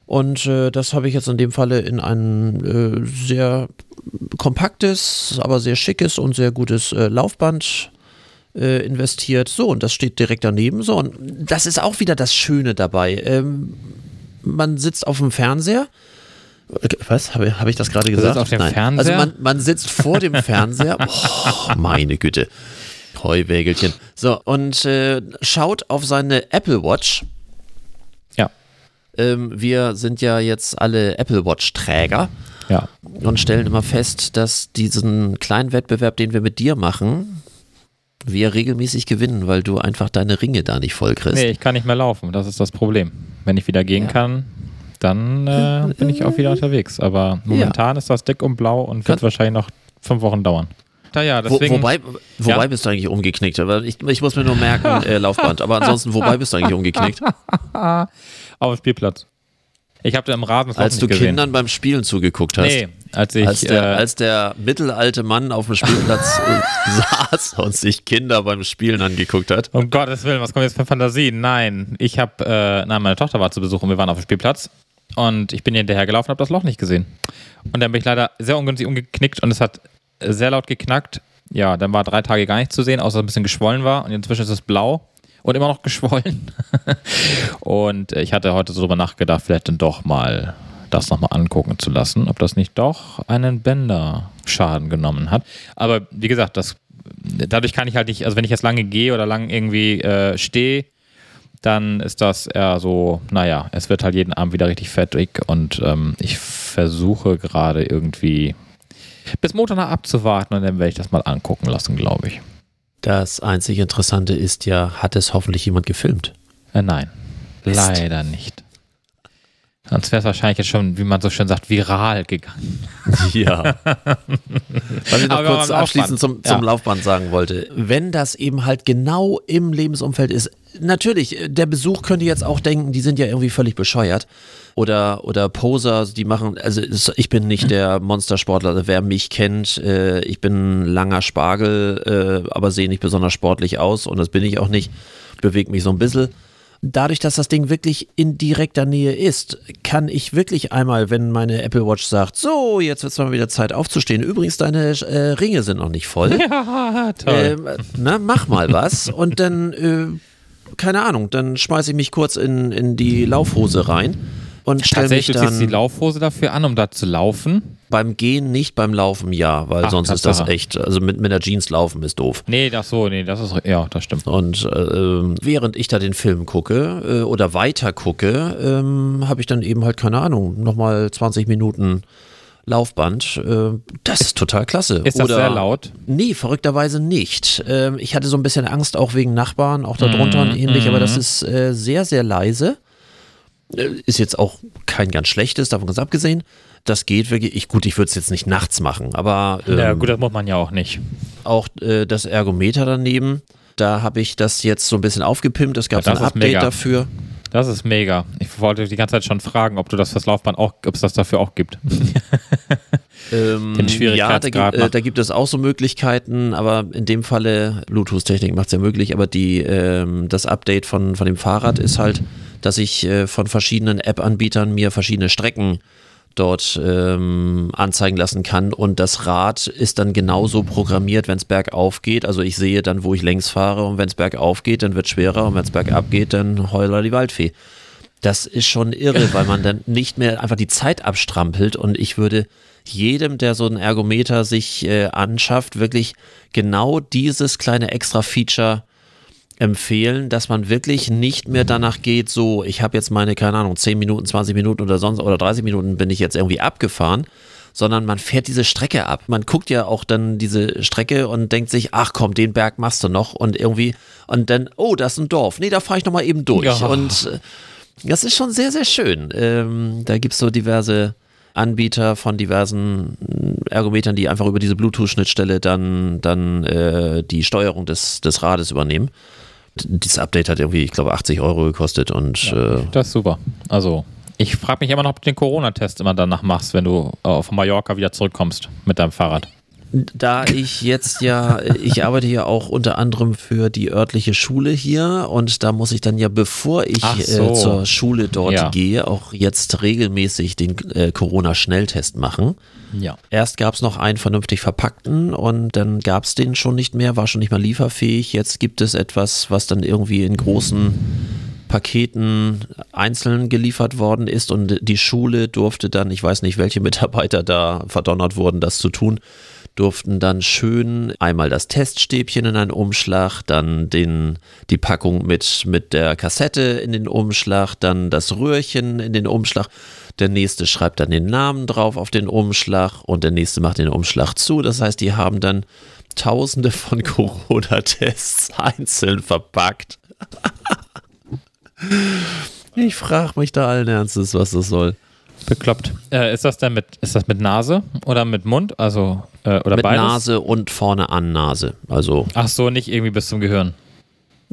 Und äh, das habe ich jetzt in dem Falle in ein äh, sehr kompaktes, aber sehr schickes und sehr gutes äh, Laufband äh, investiert. So, und das steht direkt daneben. So, und das ist auch wieder das Schöne dabei. Ähm, man sitzt auf dem Fernseher. Was? Habe hab ich das gerade gesagt? sitzt auf dem Nein. Fernseher? Also man, man sitzt vor dem Fernseher. Oh, meine Güte. Heuwägelchen. So, und äh, schaut auf seine Apple Watch. Ja. Ähm, wir sind ja jetzt alle Apple Watch-Träger Ja. und stellen immer fest, dass diesen kleinen Wettbewerb, den wir mit dir machen, wir regelmäßig gewinnen, weil du einfach deine Ringe da nicht voll kriegst. Nee, ich kann nicht mehr laufen. Das ist das Problem. Wenn ich wieder gehen Ja. kann, dann äh, bin ich auch wieder unterwegs. Aber momentan ist das dick und blau und wird Kann- wahrscheinlich noch fünf Wochen dauern. Da ja, Wo, deswegen. wobei, wobei Ja. bist du eigentlich umgeknickt? Aber ich, ich muss mir nur merken, äh, Laufband. Aber ansonsten, wobei bist du eigentlich umgeknickt? auf dem Spielplatz. Ich habe da im Rasen Als du gesehen. Kindern beim Spielen zugeguckt hast. Nee, als ich. als, der, äh, als der mittelalte Mann auf dem Spielplatz saß und sich Kinder beim Spielen angeguckt hat. Um Gottes Willen, was kommt jetzt für Fantasien? Nein, ich habe, äh, nein, meine Tochter war zu Besuch und wir waren auf dem Spielplatz und ich bin ihr hinterher gelaufen und habe das Loch nicht gesehen. Und dann bin ich leider sehr ungünstig umgeknickt und es hat sehr laut geknackt. Ja, dann war drei Tage gar nichts zu sehen, außer dass es ein bisschen geschwollen war und inzwischen ist es blau und immer noch geschwollen. und äh, ich hatte heute so drüber nachgedacht, vielleicht dann doch mal das nochmal angucken zu lassen, ob das nicht doch einen Bänderschaden genommen hat. Aber wie gesagt, das dadurch kann ich halt nicht, also wenn ich jetzt lange gehe oder lang irgendwie äh, stehe, dann ist das eher so, naja, es wird halt jeden Abend wieder richtig fettig und ähm, ich versuche gerade irgendwie bis Montag abzuwarten und dann werde ich das mal angucken lassen, glaube ich. Das einzig Interessante ist ja, hat es hoffentlich jemand gefilmt? Äh, nein, Mist. leider nicht. Sonst wäre es wahrscheinlich jetzt schon, wie man so schön sagt, viral gegangen. Ja. Was ich noch Aber kurz abschließend zum, Laufband, zum ja. Laufband sagen wollte. Wenn das eben halt genau im Lebensumfeld ist, natürlich, äh, der Besuch könnte jetzt auch denken, die sind ja irgendwie völlig bescheuert. Oder, oder Poser, die machen, also ich bin nicht der Monstersportler, also wer mich kennt, äh, ich bin ein langer Spargel, äh, aber sehe nicht besonders sportlich aus und das bin ich auch nicht, bewege mich so ein bisschen. Dadurch, dass das Ding wirklich in direkter Nähe ist, kann ich wirklich einmal, wenn meine Apple Watch sagt, so, jetzt wird es mal wieder Zeit aufzustehen. Übrigens, deine äh, Ringe sind noch nicht voll. Ja, toll. Ähm, na, mach mal was. Und dann, äh, keine Ahnung, dann schmeiße ich mich kurz in, in die Laufhose rein und stelle mich Tatsächlich, du ziehst die dann Laufhose dafür an, um da zu laufen? Beim Gehen nicht, beim Laufen ja, weil Ach, sonst ist das Tatsache. echt, also mit, mit der Jeans laufen ist doof. Nee, ach so, nee, das ist, ja, das stimmt. Und äh, während ich da den Film gucke äh, oder weiter gucke, ähm, habe ich dann eben halt, keine Ahnung, nochmal 20 Minuten Laufband. Äh, das ist total klasse. Ist das oder, sehr laut? Nee, verrückterweise nicht. Ähm, ich hatte so ein bisschen Angst, auch wegen Nachbarn, auch da drunter Mhm, und ähnlich, aber das ist äh, sehr, sehr leise. Äh, Ist jetzt auch kein ganz schlechtes, davon ganz abgesehen. Das geht wirklich. Ich, gut, ich würde es jetzt nicht nachts machen, aber ähm, ja, gut, das muss man ja auch nicht. auch äh, das Ergometer daneben. Da habe ich das jetzt so ein bisschen aufgepimpt. Es gab Ja, so ein Update mega. dafür. Das ist mega. Ich wollte die ganze Zeit schon fragen, ob du das fürs Laufband auch, ob es das dafür auch gibt. Ähm, ja, da, äh, da gibt es auch so Möglichkeiten, aber in dem Falle, Bluetooth-Technik macht es ja möglich, aber die, ähm, das Update von, von dem Fahrrad ist halt, dass ich äh, von verschiedenen App-Anbietern mir verschiedene Strecken dort ähm, anzeigen lassen kann und das Rad ist dann genauso programmiert, wenn es bergauf geht. Also ich sehe dann, wo ich längs fahre und wenn es bergauf geht, dann wird es schwerer und wenn es bergab geht, dann heuler die Waldfee. Das ist schon irre, weil man dann nicht mehr einfach die Zeit abstrampelt und ich würde jedem, der so ein Ergometer sich äh, anschafft, wirklich genau dieses kleine Extra-Feature empfehlen, dass man wirklich nicht mehr danach geht, so, ich habe jetzt meine, keine Ahnung, 10 Minuten, 20 Minuten oder sonst oder 30 Minuten bin ich jetzt irgendwie abgefahren, sondern man fährt diese Strecke ab. Man guckt ja auch dann diese Strecke und denkt sich, ach komm, den Berg machst du noch und irgendwie, und dann, oh, das ist ein Dorf. Nee, da fahre ich nochmal eben durch. Ja. Und äh, das ist schon sehr, sehr schön. Ähm, da gibt es so diverse Anbieter von diversen äh, Ergometern, die einfach über diese Bluetooth-Schnittstelle dann, dann äh, die Steuerung des, des Rades übernehmen. Dieses Update hat irgendwie, ich glaube, 80 Euro gekostet und äh, Das ist super. Also, ich frage mich immer noch, ob du den Corona-Test immer danach machst, wenn du äh, von Mallorca wieder zurückkommst mit deinem Fahrrad. Da ich jetzt ja, ich arbeite ja auch unter anderem für die örtliche Schule hier und da muss ich dann ja, bevor ich äh, so. zur Schule dort Ja. gehe, auch jetzt regelmäßig den äh, Corona-Schnelltest machen. Ja. Erst gab es noch einen vernünftig verpackten und dann gab es den schon nicht mehr, war schon nicht mehr lieferfähig. Jetzt gibt es etwas, was dann irgendwie in großen Paketen einzeln geliefert worden ist und die Schule durfte dann, ich weiß nicht, welche Mitarbeiter da verdonnert wurden, das zu tun, durften dann schön einmal das Teststäbchen in einen Umschlag, dann den, die Packung mit, mit der Kassette in den Umschlag, dann das Röhrchen in den Umschlag. Der nächste schreibt dann den Namen drauf auf den Umschlag und der nächste macht den Umschlag zu. Das heißt, die haben dann tausende von Corona-Tests einzeln verpackt. Ich frage mich da allen Ernstes, was das soll. Bekloppt. Äh, ist das denn mit, ist das mit Nase oder mit Mund? Also, äh, oder Mit beides? Nase und vorne an Nase. Also, Ach so, nicht irgendwie bis zum Gehirn.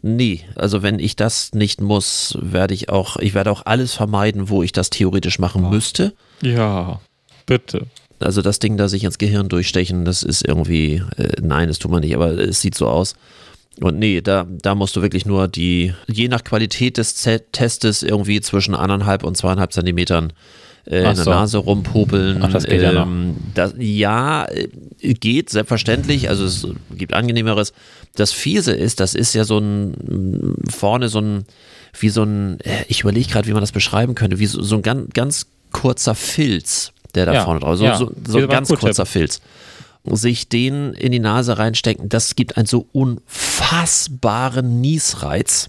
nee. Also, wenn ich das nicht muss, werde ich auch, ich werde auch alles vermeiden, wo ich das theoretisch machen müsste. Ja, bitte. Also, das Ding da sich ins Gehirn durchstechen, das ist irgendwie, äh, nein, das tut man nicht, aber es sieht so aus. Und nee, da, da musst du wirklich nur die, je nach Qualität des Z Testes irgendwie zwischen anderthalb und zweieinhalb Zentimetern äh, in der so. Nase rumpopeln. Ach, das geht ja noch. Das, ja, äh, geht, selbstverständlich. Also es gibt angenehmeres. Das Fiese ist, das ist ja so ein, vorne so ein, wie so ein, äh, ich überlege gerade, wie man das beschreiben könnte, wie so, so ein ganz, ganz kurzer Filz, der da Ja, vorne drauf ist. So, ja. so, so ein ganz kurzer Filz. Sich den in die Nase reinstecken, das gibt einen so unfassbaren Niesreiz.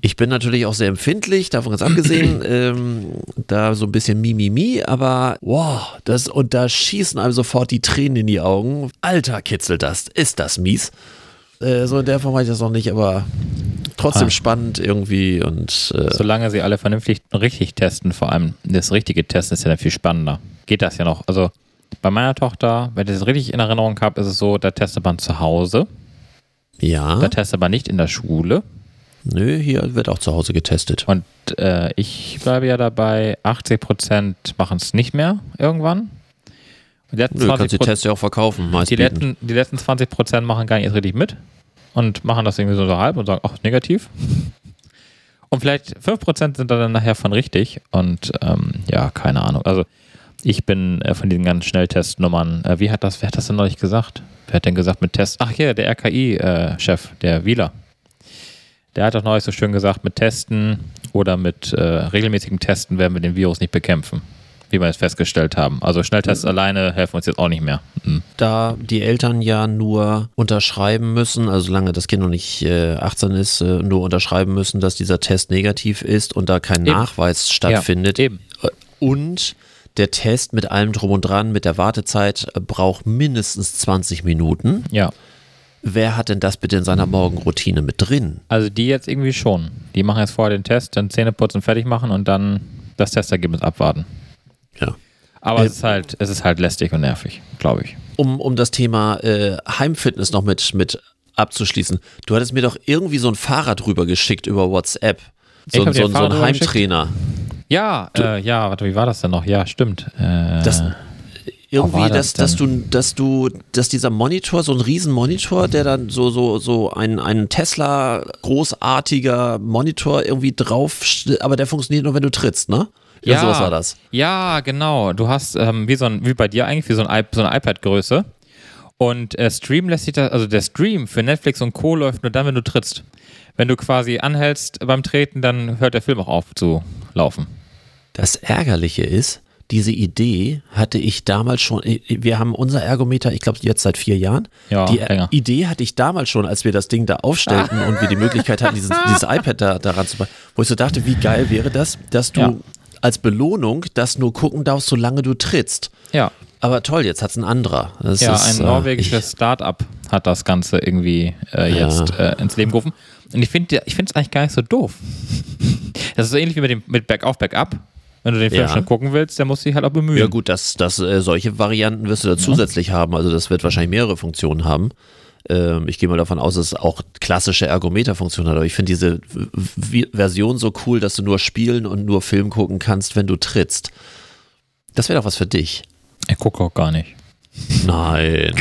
Ich bin natürlich auch sehr empfindlich, davon ganz abgesehen, ähm, da so ein bisschen Mimimi, aber wow, das, und da schießen einem sofort die Tränen in die Augen. Alter, kitzelt das, ist das mies. Äh, so in der Form habe ich das noch nicht, aber trotzdem Ah. spannend irgendwie und äh, Solange sie alle vernünftig und richtig testen, vor allem das richtige Testen ist ja dann viel spannender. Geht das ja noch. Also bei meiner Tochter, wenn ich das richtig in Erinnerung habe, ist es so, da testet man zu Hause, ja, da testet man nicht in der Schule. Nö, hier wird auch zu Hause getestet. Und äh, ich bleibe ja dabei, 80% machen es nicht mehr irgendwann. Die letzten Nö, kannst die 20%, Tests ja auch verkaufen, meist die letzten, die letzten 20% machen gar nicht erst richtig mit. und machen das irgendwie so halb und sagen, ach, negativ. Und vielleicht 5% sind dann nachher von richtig. Und ähm, ja, keine Ahnung. Also ich bin äh, von diesen ganzen Schnelltestnummern, äh, wie hat das, wer hat das denn neulich gesagt? Wer hat denn gesagt mit Tests? Ach ja, der RKI-Chef, der Wieler. Der hat doch neulich so schön gesagt, mit Testen oder mit äh, regelmäßigem Testen werden wir den Virus nicht bekämpfen. Wie wir es festgestellt haben. Also Schnelltests mhm. alleine helfen uns jetzt auch nicht mehr. Mhm. Da die Eltern ja nur unterschreiben müssen, also solange das Kind noch nicht äh, 18 ist, äh, nur unterschreiben müssen, dass dieser Test negativ ist und da kein eben. Nachweis stattfindet. Ja, eben. Äh, und der Test mit allem drum und dran, mit der Wartezeit, äh, braucht mindestens 20 Minuten. Ja. Wer hat denn das bitte in seiner Morgenroutine mit drin? Also die jetzt irgendwie schon. Die machen jetzt vorher den Test, dann Zähne putzen, fertig machen und dann das Testergebnis abwarten. Ja. Aber äh, es, ist halt, es ist halt lästig und nervig, glaube ich. Um, um das Thema äh, Heimfitness noch mit, mit abzuschließen. Du hattest mir doch irgendwie so ein Fahrrad rüber geschickt über WhatsApp. So, so, so, ein Heimtrainer. Ja, äh, ja, warte, wie war das denn noch? Ja, stimmt. Äh, das, irgendwie, dass, dass du, dass du, dass dieser Monitor, so ein Riesenmonitor, der dann so, so, so ein, ein Tesla großartiger Monitor irgendwie drauf, aber der funktioniert nur, wenn du trittst, ne? Ja, ja sowas war das. Ja, genau. Du hast ähm, wie so ein, wie bei dir eigentlich, wie so, ein, so eine iPad-Größe. Und äh, Stream lässt sich da, also der Stream für Netflix und Co. läuft nur dann, wenn du trittst. Wenn du quasi anhältst beim Treten, dann hört der Film auch auf zu laufen. Das Ärgerliche ist, diese Idee hatte ich damals schon, äh, wir haben unser Ergometer, ich glaube jetzt seit vier Jahren. Ja, die länger. Idee hatte ich damals schon, als wir das Ding da aufstellten und wir die Möglichkeit hatten, dieses, dieses iPad da, daran zu machen, wo ich so dachte, wie geil wäre das, dass du ja. als Belohnung das nur gucken darfst, solange du trittst. Ja. Aber toll, jetzt hat es ein anderer. Das ja, ist, ein äh, norwegisches Start-up hat das Ganze irgendwie äh, jetzt ja. äh, ins Leben gerufen. Und ich finde ich es eigentlich gar nicht so doof. Das ist so ähnlich wie mit dem mit Backoff, Backup. Wenn du den Film ja. schon gucken willst, dann musst du dich halt auch bemühen. Ja gut, das, das, äh, solche Varianten wirst du da zusätzlich ja. haben. Also das wird wahrscheinlich mehrere Funktionen haben. Ähm, ich gehe mal davon aus, dass es auch klassische Ergometer-Funktionen hat. Aber ich finde diese Version so cool, dass du nur spielen und nur Film gucken kannst, wenn du trittst. Das wäre doch was für dich. Ich gucke auch gar nicht. Nein.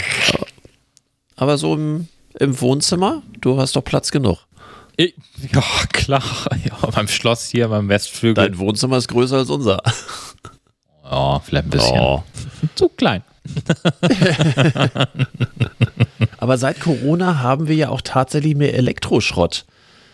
Aber so im, im Wohnzimmer, du hast doch Platz genug. Ich, ja, klar. Ja, beim Schloss hier, beim Westflügel. Dein Wohnzimmer ist größer als unser. Ja, vielleicht ein bisschen. Oh. Zu klein. Aber seit Corona haben wir ja auch tatsächlich mehr Elektroschrott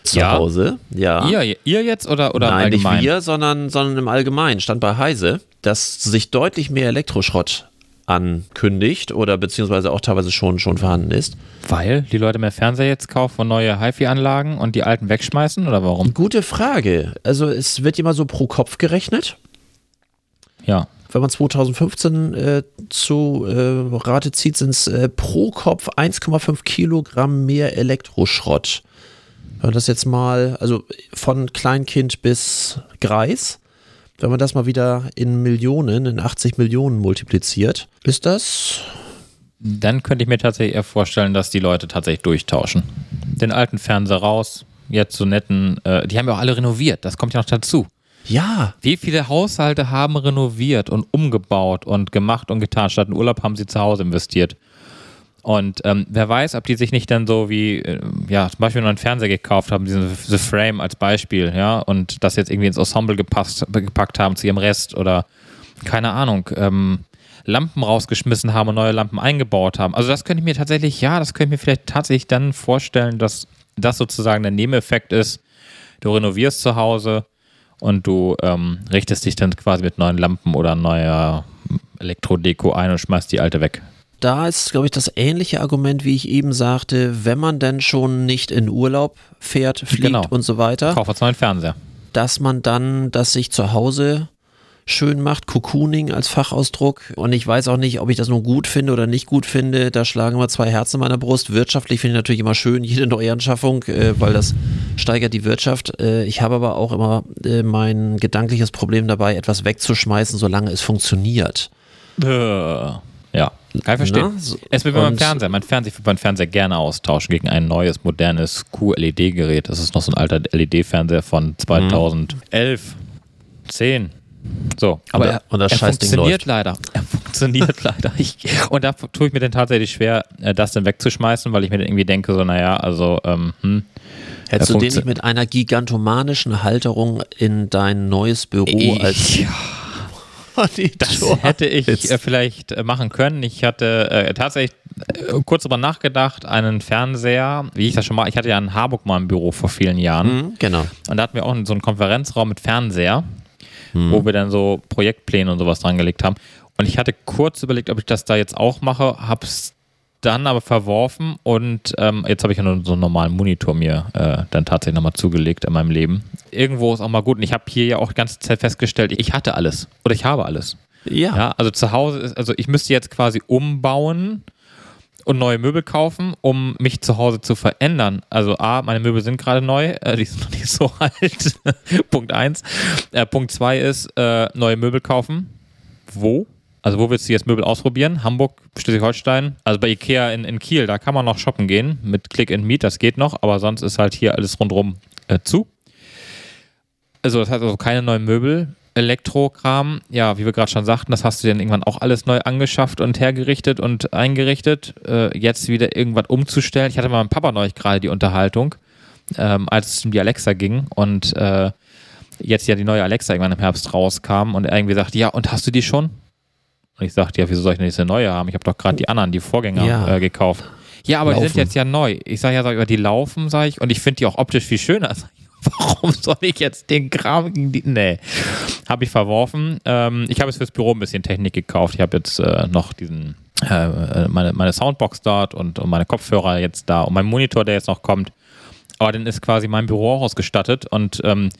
zu ja. Hause. Ja. Ihr, ihr jetzt oder, oder Nein, allgemein? nicht wir, sondern, sondern im Allgemeinen. Stand bei Heise, dass sich deutlich mehr Elektroschrott ankündigt oder beziehungsweise auch teilweise schon, schon vorhanden ist. Weil die Leute mehr Fernseher jetzt kaufen und neue HiFi-Anlagen und die alten wegschmeißen oder warum? Gute Frage. Also es wird immer so pro Kopf gerechnet. Ja. Wenn man 2015 äh, zu äh, Rate zieht, sind es äh, pro Kopf 1,5 Kilogramm mehr Elektroschrott. Wenn man das jetzt mal, also von Kleinkind bis Greis, wenn man das mal wieder in Millionen, in 80 Millionen multipliziert, ist das. Dann könnte ich mir tatsächlich eher vorstellen, dass die Leute tatsächlich durchtauschen. Den alten Fernseher raus, jetzt so netten, äh, die haben ja auch alle renoviert, das kommt ja noch dazu. Ja. Wie viele Haushalte haben renoviert und umgebaut und gemacht und getan? Statt einen Urlaub haben sie zu Hause investiert. Und ähm, wer weiß, ob die sich nicht dann so wie, äh, ja, zum Beispiel nur einen Fernseher gekauft haben, diesen The Frame als Beispiel, ja, und das jetzt irgendwie ins Ensemble gepasst, gepackt haben zu ihrem Rest oder keine Ahnung, ähm, Lampen rausgeschmissen haben und neue Lampen eingebaut haben. Also das könnte ich mir tatsächlich, ja, das könnte ich mir vielleicht tatsächlich dann vorstellen, dass das sozusagen der Nebeneffekt ist. Du renovierst zu Hause und du ähm, richtest dich dann quasi mit neuen Lampen oder neuer Elektrodeko ein und schmeißt die alte weg da ist, glaube ich, das ähnliche Argument, wie ich eben sagte, wenn man denn schon nicht in Urlaub fährt, fliegt genau. und so weiter. Kauf jetzt neuen Fernseher. Dass man dann das sich zu Hause schön macht, Cocooning als Fachausdruck. Und ich weiß auch nicht, ob ich das nun gut finde oder nicht gut finde. Da schlagen immer zwei Herzen in meiner Brust. Wirtschaftlich finde ich natürlich immer schön, jede Neuanschaffung, äh, weil das steigert die Wirtschaft. Äh, ich habe aber auch immer äh, mein gedankliches Problem dabei, etwas wegzuschmeißen, solange es funktioniert. Äh. Ja, kann ich verstehen. Na, so, es wird beim Fernseher. Mein Fernseher würde meinen Fernseher gerne austauschen gegen ein neues, modernes QLED-Gerät. Das ist noch so ein alter LED-Fernseher von 2011, 10. So, aber er, und das er funktioniert leider. Er funktioniert leider. Ich, und da tue ich mir dann tatsächlich schwer, äh, das dann wegzuschmeißen, weil ich mir dann irgendwie denke, so, naja, also, ähm, hm, Hättest du den nicht mit einer gigantomanischen Halterung in dein neues Büro als ja. Das hätte ich äh, vielleicht äh, machen können. Ich hatte äh, tatsächlich äh, kurz darüber nachgedacht, einen Fernseher, wie ich das schon mal, ich hatte ja in Harburg mal ein Büro vor vielen Jahren. Mhm, genau. Und da hatten wir auch so einen Konferenzraum mit Fernseher, mhm. wo wir dann so Projektpläne und sowas dran gelegt haben. Und ich hatte kurz überlegt, ob ich das da jetzt auch mache, habe es dann aber verworfen und ähm, jetzt habe ich ja nur so einen normalen Monitor mir äh, dann tatsächlich nochmal zugelegt in meinem Leben. Irgendwo ist auch mal gut und ich habe hier ja auch die ganze Zeit festgestellt, ich hatte alles oder ich habe alles. Ja. ja. Also zu Hause ist, also ich müsste jetzt quasi umbauen und neue Möbel kaufen, um mich zu Hause zu verändern. Also A, meine Möbel sind gerade neu, äh, die sind noch nicht so alt. Punkt eins. Äh, Punkt zwei ist, äh, neue Möbel kaufen. Wo? Also wo willst du jetzt Möbel ausprobieren? Hamburg, Schleswig-Holstein? Also bei Ikea in, in Kiel, da kann man noch shoppen gehen mit Click and Meet, das geht noch, aber sonst ist halt hier alles rundherum äh, zu. Also das heißt also keine neuen Möbel. Elektrokram, ja, wie wir gerade schon sagten, das hast du dann irgendwann auch alles neu angeschafft und hergerichtet und eingerichtet. Äh, jetzt wieder irgendwas umzustellen. Ich hatte mal mit Papa neulich gerade die Unterhaltung, ähm, als es um die Alexa ging und äh, jetzt ja die neue Alexa irgendwann im Herbst rauskam und er irgendwie sagt, ja, und hast du die schon? Und ich sagte, ja, wieso soll ich denn jetzt eine neue haben? Ich habe doch gerade die anderen, die Vorgänger ja. äh, gekauft. Ja, aber laufen. die sind jetzt ja neu. Ich sage ja, sag ich, die laufen, sage ich, und ich finde die auch optisch viel schöner. Warum soll ich jetzt den Kram gegen die. Nee. Habe ich verworfen. Ähm, ich habe jetzt fürs Büro ein bisschen Technik gekauft. Ich habe jetzt äh, noch diesen, äh, meine, meine Soundbox dort und, und meine Kopfhörer jetzt da und mein Monitor, der jetzt noch kommt. Aber dann ist quasi mein Büro auch ausgestattet und ähm,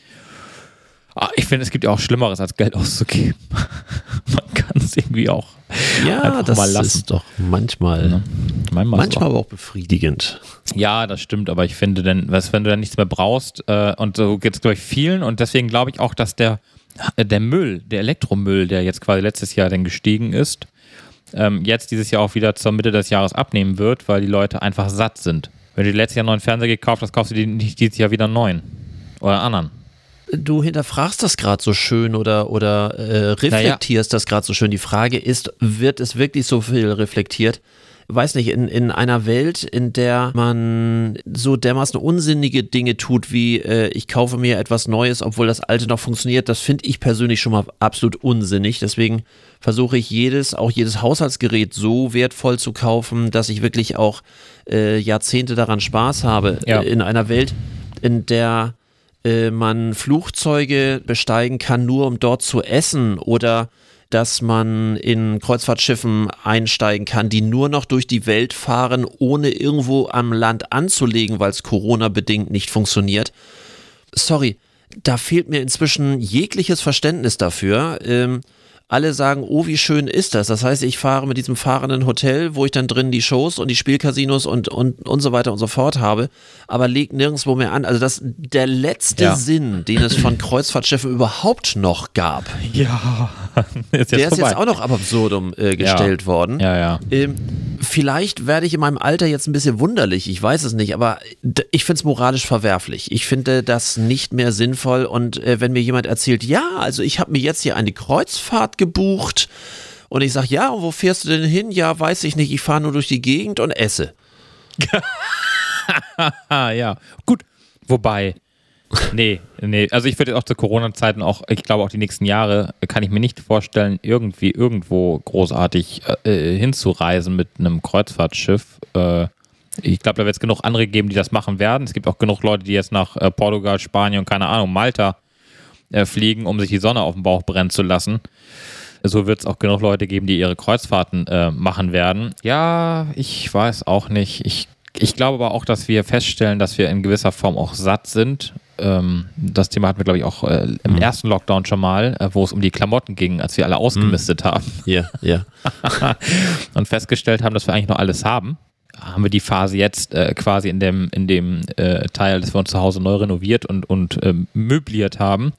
Ah, ich finde, es gibt ja auch Schlimmeres, als Geld auszugeben. Man kann es irgendwie auch ja, das ist doch manchmal, ja, manchmal, manchmal aber auch befriedigend. Ja, das stimmt, aber ich finde, denn, was, wenn du dann nichts mehr brauchst, äh, und so geht es, glaube ich, vielen, und deswegen glaube ich auch, dass der, äh, der Müll, der Elektromüll, der jetzt quasi letztes Jahr dann gestiegen ist, ähm, jetzt dieses Jahr auch wieder zur Mitte des Jahres abnehmen wird, weil die Leute einfach satt sind. Wenn du letztes Jahr einen neuen Fernseher gekauft hast, kaufst du die nicht dieses Jahr wieder einen neuen. Oder einen anderen du hinterfragst das gerade so schön oder, oder äh, reflektierst naja. das gerade so schön. Die Frage ist, wird es wirklich so viel reflektiert? weiß nicht, in, in einer Welt, in der man so dermaßen unsinnige Dinge tut, wie äh, ich kaufe mir etwas Neues, obwohl das alte noch funktioniert, das finde ich persönlich schon mal absolut unsinnig. Deswegen versuche ich jedes, auch jedes Haushaltsgerät so wertvoll zu kaufen, dass ich wirklich auch äh, Jahrzehnte daran Spaß habe. Ja. Äh, in einer Welt, in der äh, man Flugzeuge besteigen kann, nur um dort zu essen oder dass man in Kreuzfahrtschiffen einsteigen kann, die nur noch durch die Welt fahren, ohne irgendwo am Land anzulegen, weil es Corona-bedingt nicht funktioniert. Sorry, da fehlt mir inzwischen jegliches Verständnis dafür. Ähm, alle sagen, oh, wie schön ist das. Das heißt, ich fahre mit diesem fahrenden Hotel, wo ich dann drin die Shows und die Spielcasinos und, und, und so weiter und so fort habe, aber legt nirgendwo mehr an. Also das der letzte ja. Sinn, den es von Kreuzfahrtschiffen überhaupt noch gab. Ja, ist der ist jetzt auch noch ab absurdum äh, gestellt ja. worden. Ja, ja. Ähm, vielleicht werde ich in meinem Alter jetzt ein bisschen wunderlich, ich weiß es nicht, aber ich finde es moralisch verwerflich. Ich finde das nicht mehr sinnvoll und äh, wenn mir jemand erzählt, ja, also ich habe mir jetzt hier eine Kreuzfahrt gebucht. Und ich sage, ja, und wo fährst du denn hin? Ja, weiß ich nicht, ich fahre nur durch die Gegend und esse. ja, gut. Wobei, nee, nee, also ich würde auch zu Corona-Zeiten auch, ich glaube auch die nächsten Jahre, kann ich mir nicht vorstellen, irgendwie irgendwo großartig äh, hinzureisen mit einem Kreuzfahrtschiff. Äh, ich glaube, da wird es genug andere geben, die das machen werden. Es gibt auch genug Leute, die jetzt nach äh, Portugal, Spanien und keine Ahnung, Malta äh, fliegen, um sich die Sonne auf dem Bauch brennen zu lassen. So wird es auch genug Leute geben, die ihre Kreuzfahrten äh, machen werden. Ja, ich weiß auch nicht. Ich, ich glaube aber auch, dass wir feststellen, dass wir in gewisser Form auch satt sind. Ähm, das Thema hatten wir, glaube ich, auch äh, im mhm. ersten Lockdown schon mal, äh, wo es um die Klamotten ging, als wir alle ausgemistet mhm. haben. Ja, ja. Und festgestellt haben, dass wir eigentlich noch alles haben haben wir die Phase jetzt äh, quasi in dem, in dem äh, Teil, dass wir uns zu Hause neu renoviert und, und äh, möbliert haben.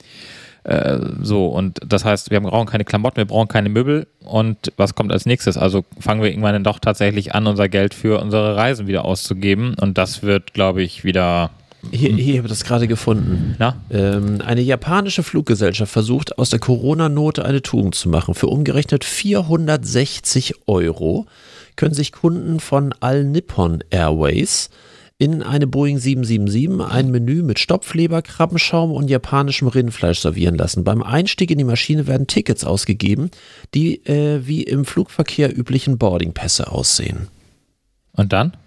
Äh, so, und das heißt, wir brauchen keine Klamotten, wir brauchen keine Möbel. Und was kommt als nächstes? Also fangen wir irgendwann dann doch tatsächlich an, unser Geld für unsere Reisen wieder auszugeben. Und das wird, glaube ich, wieder Hier, hier habe ich das gerade gefunden. Ähm, eine japanische Fluggesellschaft versucht aus der Corona-Note eine Tugend zu machen. Für umgerechnet 460 Euro können sich Kunden von All Nippon Airways in eine Boeing 777 ein Menü mit Stopfleber, Krabbenschaum und japanischem Rindfleisch servieren lassen. Beim Einstieg in die Maschine werden Tickets ausgegeben, die äh, wie im Flugverkehr üblichen Boardingpässe aussehen. Und dann?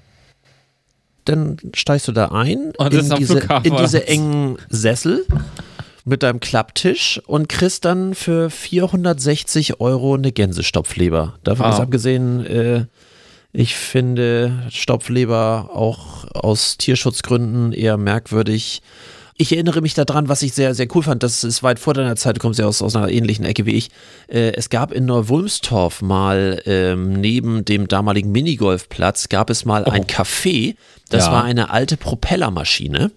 Dann steigst du da ein ist in diese, in diese engen Sessel mit deinem Klapptisch und kriegst dann für 460 Euro eine Gänsestopfleber. Davon Ah. ist abgesehen, äh, ich finde Stopfleber auch aus Tierschutzgründen eher merkwürdig. Ich erinnere mich daran, was ich sehr, sehr cool fand. Das ist weit vor deiner Zeit, du kommst ja aus, aus einer ähnlichen Ecke wie ich. Äh, es gab in Neuwulmstorf mal ähm, neben dem damaligen Minigolfplatz gab es mal ein Café. Das Ja. war eine alte Propellermaschine.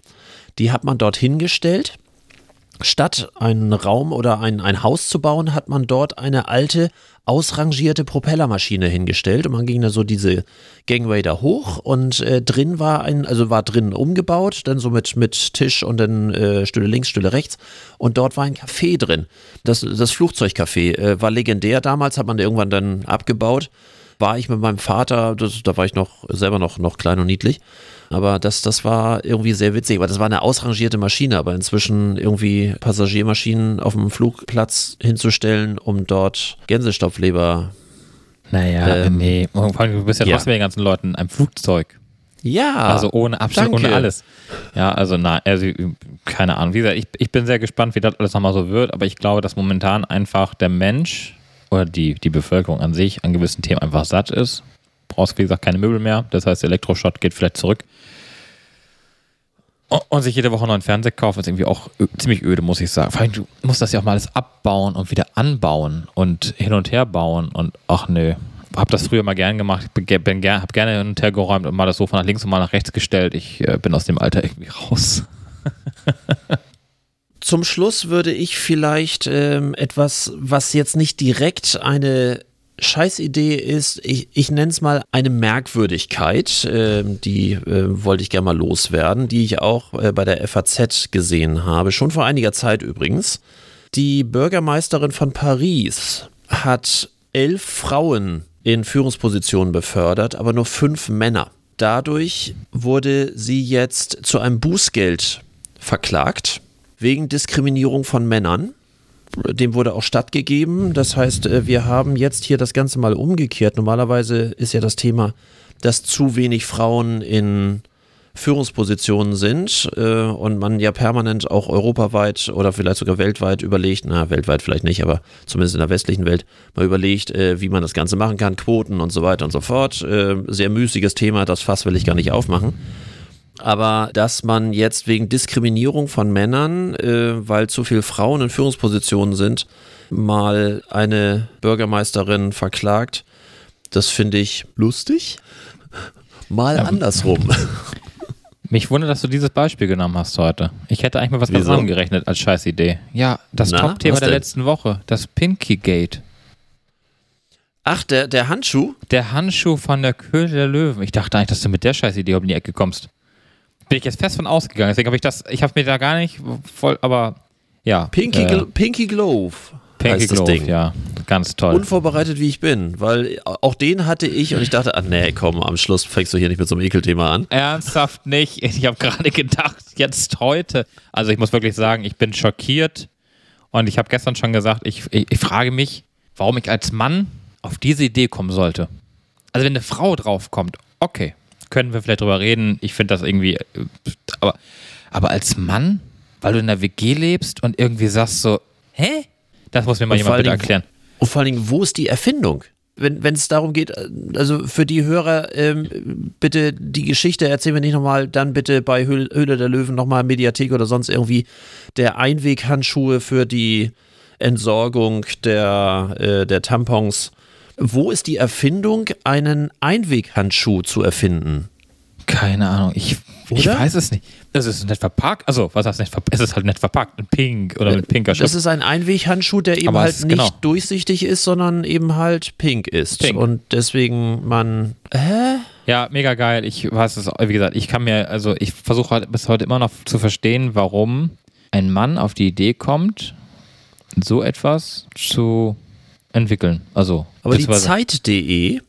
Die hat man dort hingestellt. Statt einen Raum oder ein, ein Haus zu bauen, hat man dort eine alte, ausrangierte Propellermaschine hingestellt und man ging da so diese Gangway da hoch und äh, drin war ein, also war drin umgebaut, dann so mit, mit Tisch und dann äh, Stühle links, Stühle rechts und dort war ein Café drin. Das, das Flugzeugcafé äh, war legendär damals, hat man irgendwann dann abgebaut. War ich mit meinem Vater, das, da war ich noch selber noch, noch klein und niedlich. Aber das, das war irgendwie sehr witzig. Aber das war eine ausrangierte Maschine, aber inzwischen irgendwie Passagiermaschinen auf dem Flugplatz hinzustellen, um dort Gänsestopfleber. Naja, Ähm, nee. Und vor allem, du bist ja ja. trotzdem mit den ganzen Leuten in einem Flugzeug. Ja. Also ohne Abstand, ohne alles. Ja, also nein, also keine Ahnung. Wie gesagt, ich, ich bin sehr gespannt, wie das alles nochmal so wird, aber ich glaube, dass momentan einfach der Mensch oder die, die Bevölkerung an sich an gewissen Themen einfach satt ist. Brauchst, wie gesagt, keine Möbel mehr. Das heißt, Elektroschrott geht vielleicht zurück. Und- sich jede Woche einen neuen Fernseher kaufen, ist irgendwie auch ziemlich öde, muss ich sagen. Vor allem, du musst das ja auch mal alles abbauen und wieder anbauen und hin und her bauen und ach nö. Hab das früher mal gern gemacht. Bin, bin hab gerne hin und her geräumt und mal das Sofa nach links und mal nach rechts gestellt. Ich äh, bin aus dem Alter irgendwie raus. Zum Schluss würde ich vielleicht ähm, etwas, was jetzt nicht direkt eine Scheißidee ist, ich, ich nenne es mal eine Merkwürdigkeit, ähm, die äh, wollte ich gerne mal loswerden, die ich auch äh, bei der FAZ gesehen habe, schon vor einiger Zeit übrigens. Die Bürgermeisterin von Paris hat elf Frauen in Führungspositionen befördert, aber nur fünf Männer. Dadurch wurde sie jetzt zu einem Bußgeld verklagt wegen Diskriminierung von Männern. Dem wurde auch stattgegeben. Das heißt, äh, wir haben jetzt hier das Ganze mal umgekehrt. Normalerweise ist ja das Thema, dass zu wenig Frauen in Führungspositionen sind äh, und man ja permanent auch europaweit oder vielleicht sogar weltweit überlegt, na, weltweit vielleicht nicht, aber zumindest in der westlichen Welt mal überlegt, äh, wie man das Ganze machen kann, Quoten und so weiter und so fort. Äh, sehr müßiges Thema, das Fass will ich gar nicht aufmachen. Aber dass man jetzt wegen Diskriminierung von Männern, äh, weil zu viele Frauen in Führungspositionen sind, mal eine Bürgermeisterin verklagt, das finde ich lustig. Mal andersrum. Mich wundert, dass du dieses Beispiel genommen hast heute. Ich hätte eigentlich mal was ganz Wieso? anderem gerechnet als Scheißidee. Ja, das Top-Thema der denn? letzten Woche, das Pinky Gate. Ach, der, der Handschuh? Der Handschuh von der Köhle der Löwen. Ich dachte eigentlich, dass du mit der Scheißidee um die Ecke kommst. Bin ich jetzt fest von ausgegangen. Deswegen habe ich das, ich habe mir da gar nicht voll, aber ja. Pinky, äh, Pinky Glove. Pinky heißt Glove, Ding. ja. Ganz toll. Unvorbereitet wie ich bin, weil auch den hatte ich und ich dachte, ah nee, komm, am Schluss fängst du hier nicht mit so einem Ekelthema an. Ernsthaft nicht. Ich habe gerade gedacht, jetzt heute. Also ich muss wirklich sagen, ich bin schockiert. Und ich habe gestern schon gesagt, ich, ich, ich frage mich, warum ich als Mann auf diese Idee kommen sollte. Also wenn eine Frau draufkommt, okay, können wir vielleicht drüber reden. Ich finde das irgendwie, aber, aber als Mann, weil du in der WG lebst und irgendwie sagst so, hä? Das muss mir mal Und jemand bitte Dingen- erklären. Und vor allen Dingen, wo ist die Erfindung? Wenn es darum geht, also für die Hörer, ähm, bitte die Geschichte erzählen wir nicht nochmal, dann bitte bei Höhle, Höhle der Löwen nochmal Mediathek oder sonst irgendwie der Einweghandschuhe für die Entsorgung der, äh, der Tampons. Wo ist die Erfindung, einen Einweghandschuh zu erfinden? Keine Ahnung, ich, ich weiß es nicht. Es ist nett verpackt, also was heißt nett verpackt? Es ist halt nett verpackt, in pink oder mit pinker Das Schrift. ist ein Einweghandschuh, der eben Aber halt es- nicht genau. durchsichtig ist, sondern eben halt pink ist. Pink. Und deswegen man. Hä? Ja, mega geil. Ich weiß es, wie gesagt, ich kann mir, also ich versuche halt bis heute immer noch zu verstehen, warum ein Mann auf die Idee kommt, so etwas zu entwickeln. Also, Aber die Zeit.de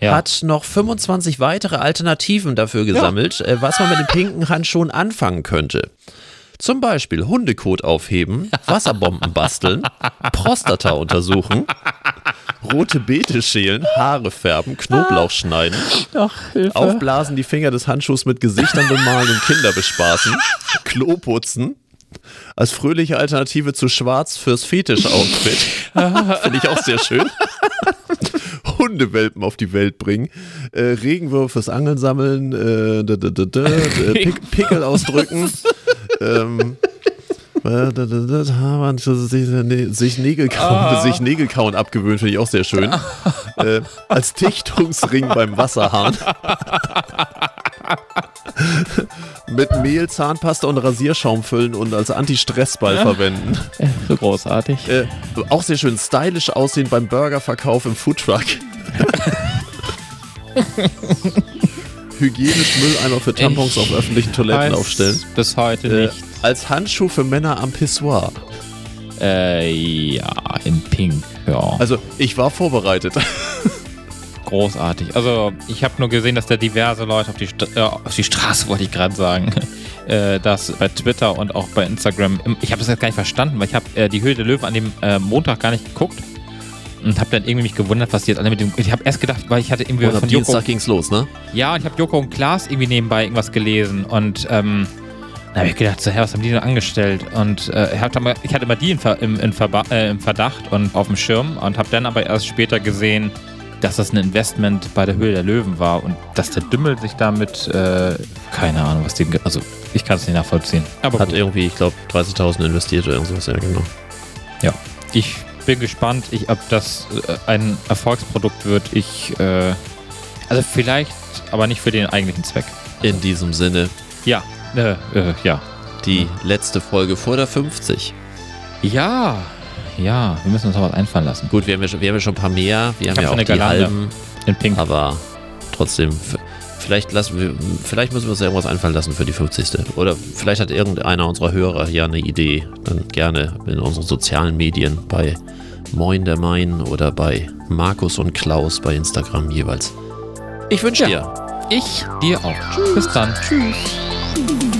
Ja. hat noch 25 weitere Alternativen dafür gesammelt, äh, was man mit den pinken Handschuhen anfangen könnte. Zum Beispiel Hundekot aufheben, Wasserbomben basteln, Prostata untersuchen, rote Beete schälen, Haare färben, Knoblauch schneiden, aufblasen die Finger des Handschuhs mit Gesichtern bemalen und Kinder bespaßen, Klo putzen, als fröhliche Alternative zu Schwarz fürs Fetisch-Outfit. Finde ich auch sehr schön. Hundewelpen auf die Welt bringen, äh, Regenwürfe fürs Angeln sammeln, äh, d -d -d -d äh, Pick Pickel ausdrücken, ähm, sich, sich, Nägel kauen, sich Nägel kauen abgewöhnen, finde ich auch sehr schön. äh, als Dichtungsring beim Wasserhahn. Mit Mehl, Zahnpasta und Rasierschaum füllen und als Anti-Stressball verwenden. so großartig. Äh, auch sehr schön stylisch aussehen beim Burgerverkauf im Foodtruck. Hygienisch Mülleimer für Tampons Ich auf öffentlichen Toiletten aufstellen. Bis heute Äh, nicht. als Handschuh für Männer am Pissoir. Äh, ja, in Pink. Ja, Also ich war vorbereitet. Großartig. Also, ich habe nur gesehen, dass da diverse Leute auf die, St äh, auf die Straße, wollte ich gerade sagen, äh, das bei Twitter und auch bei Instagram. im- Ich habe das jetzt gar nicht verstanden, weil ich habe äh, die Höhle der Löwen an dem äh, Montag gar nicht geguckt. Und habe dann irgendwie mich gewundert, was die jetzt alle mit dem. Ich habe erst gedacht, weil ich hatte irgendwie Und von Joko. Dienstag ging's los, ne? Ja, und ich habe Joko und Klaas irgendwie nebenbei irgendwas gelesen und ähm, da habe ich gedacht, so, hä, was haben die denn angestellt? Und äh, ich, hatte mal, ich hatte mal die im, in Verba äh, im Verdacht und auf dem Schirm und habe dann aber erst später gesehen, dass das ein Investment bei der Höhle der Löwen war und dass der Dümmel sich damit, äh, keine Ahnung, was die, also ich kann es nicht nachvollziehen. Aber Hat gut. irgendwie, ich glaube, 30.000 investiert oder irgendwas, ja genau. ja, ich bin gespannt, ich, ob das äh, ein Erfolgsprodukt wird. Ich, äh, also vielleicht, aber nicht für den eigentlichen Zweck. In diesem Sinne, Ja, äh, äh, ja. die letzte Folge vor der 50. Ja, ja, wir müssen uns noch was einfallen lassen. Gut, wir haben ja schon, wir haben ja schon ein paar mehr. Wir haben hab ja schon auch eine die Girlande. halben. In Pink. Aber trotzdem, vielleicht, lassen wir, vielleicht müssen wir uns irgendwas einfallen lassen für die 50. Oder vielleicht hat irgendeiner unserer Hörer ja eine Idee. Dann gerne in unseren sozialen Medien bei Moin der Main oder bei Markus und Klaus bei Instagram jeweils. Ich wünsche dir. Ich dir auch. Bis dann. Tschüss.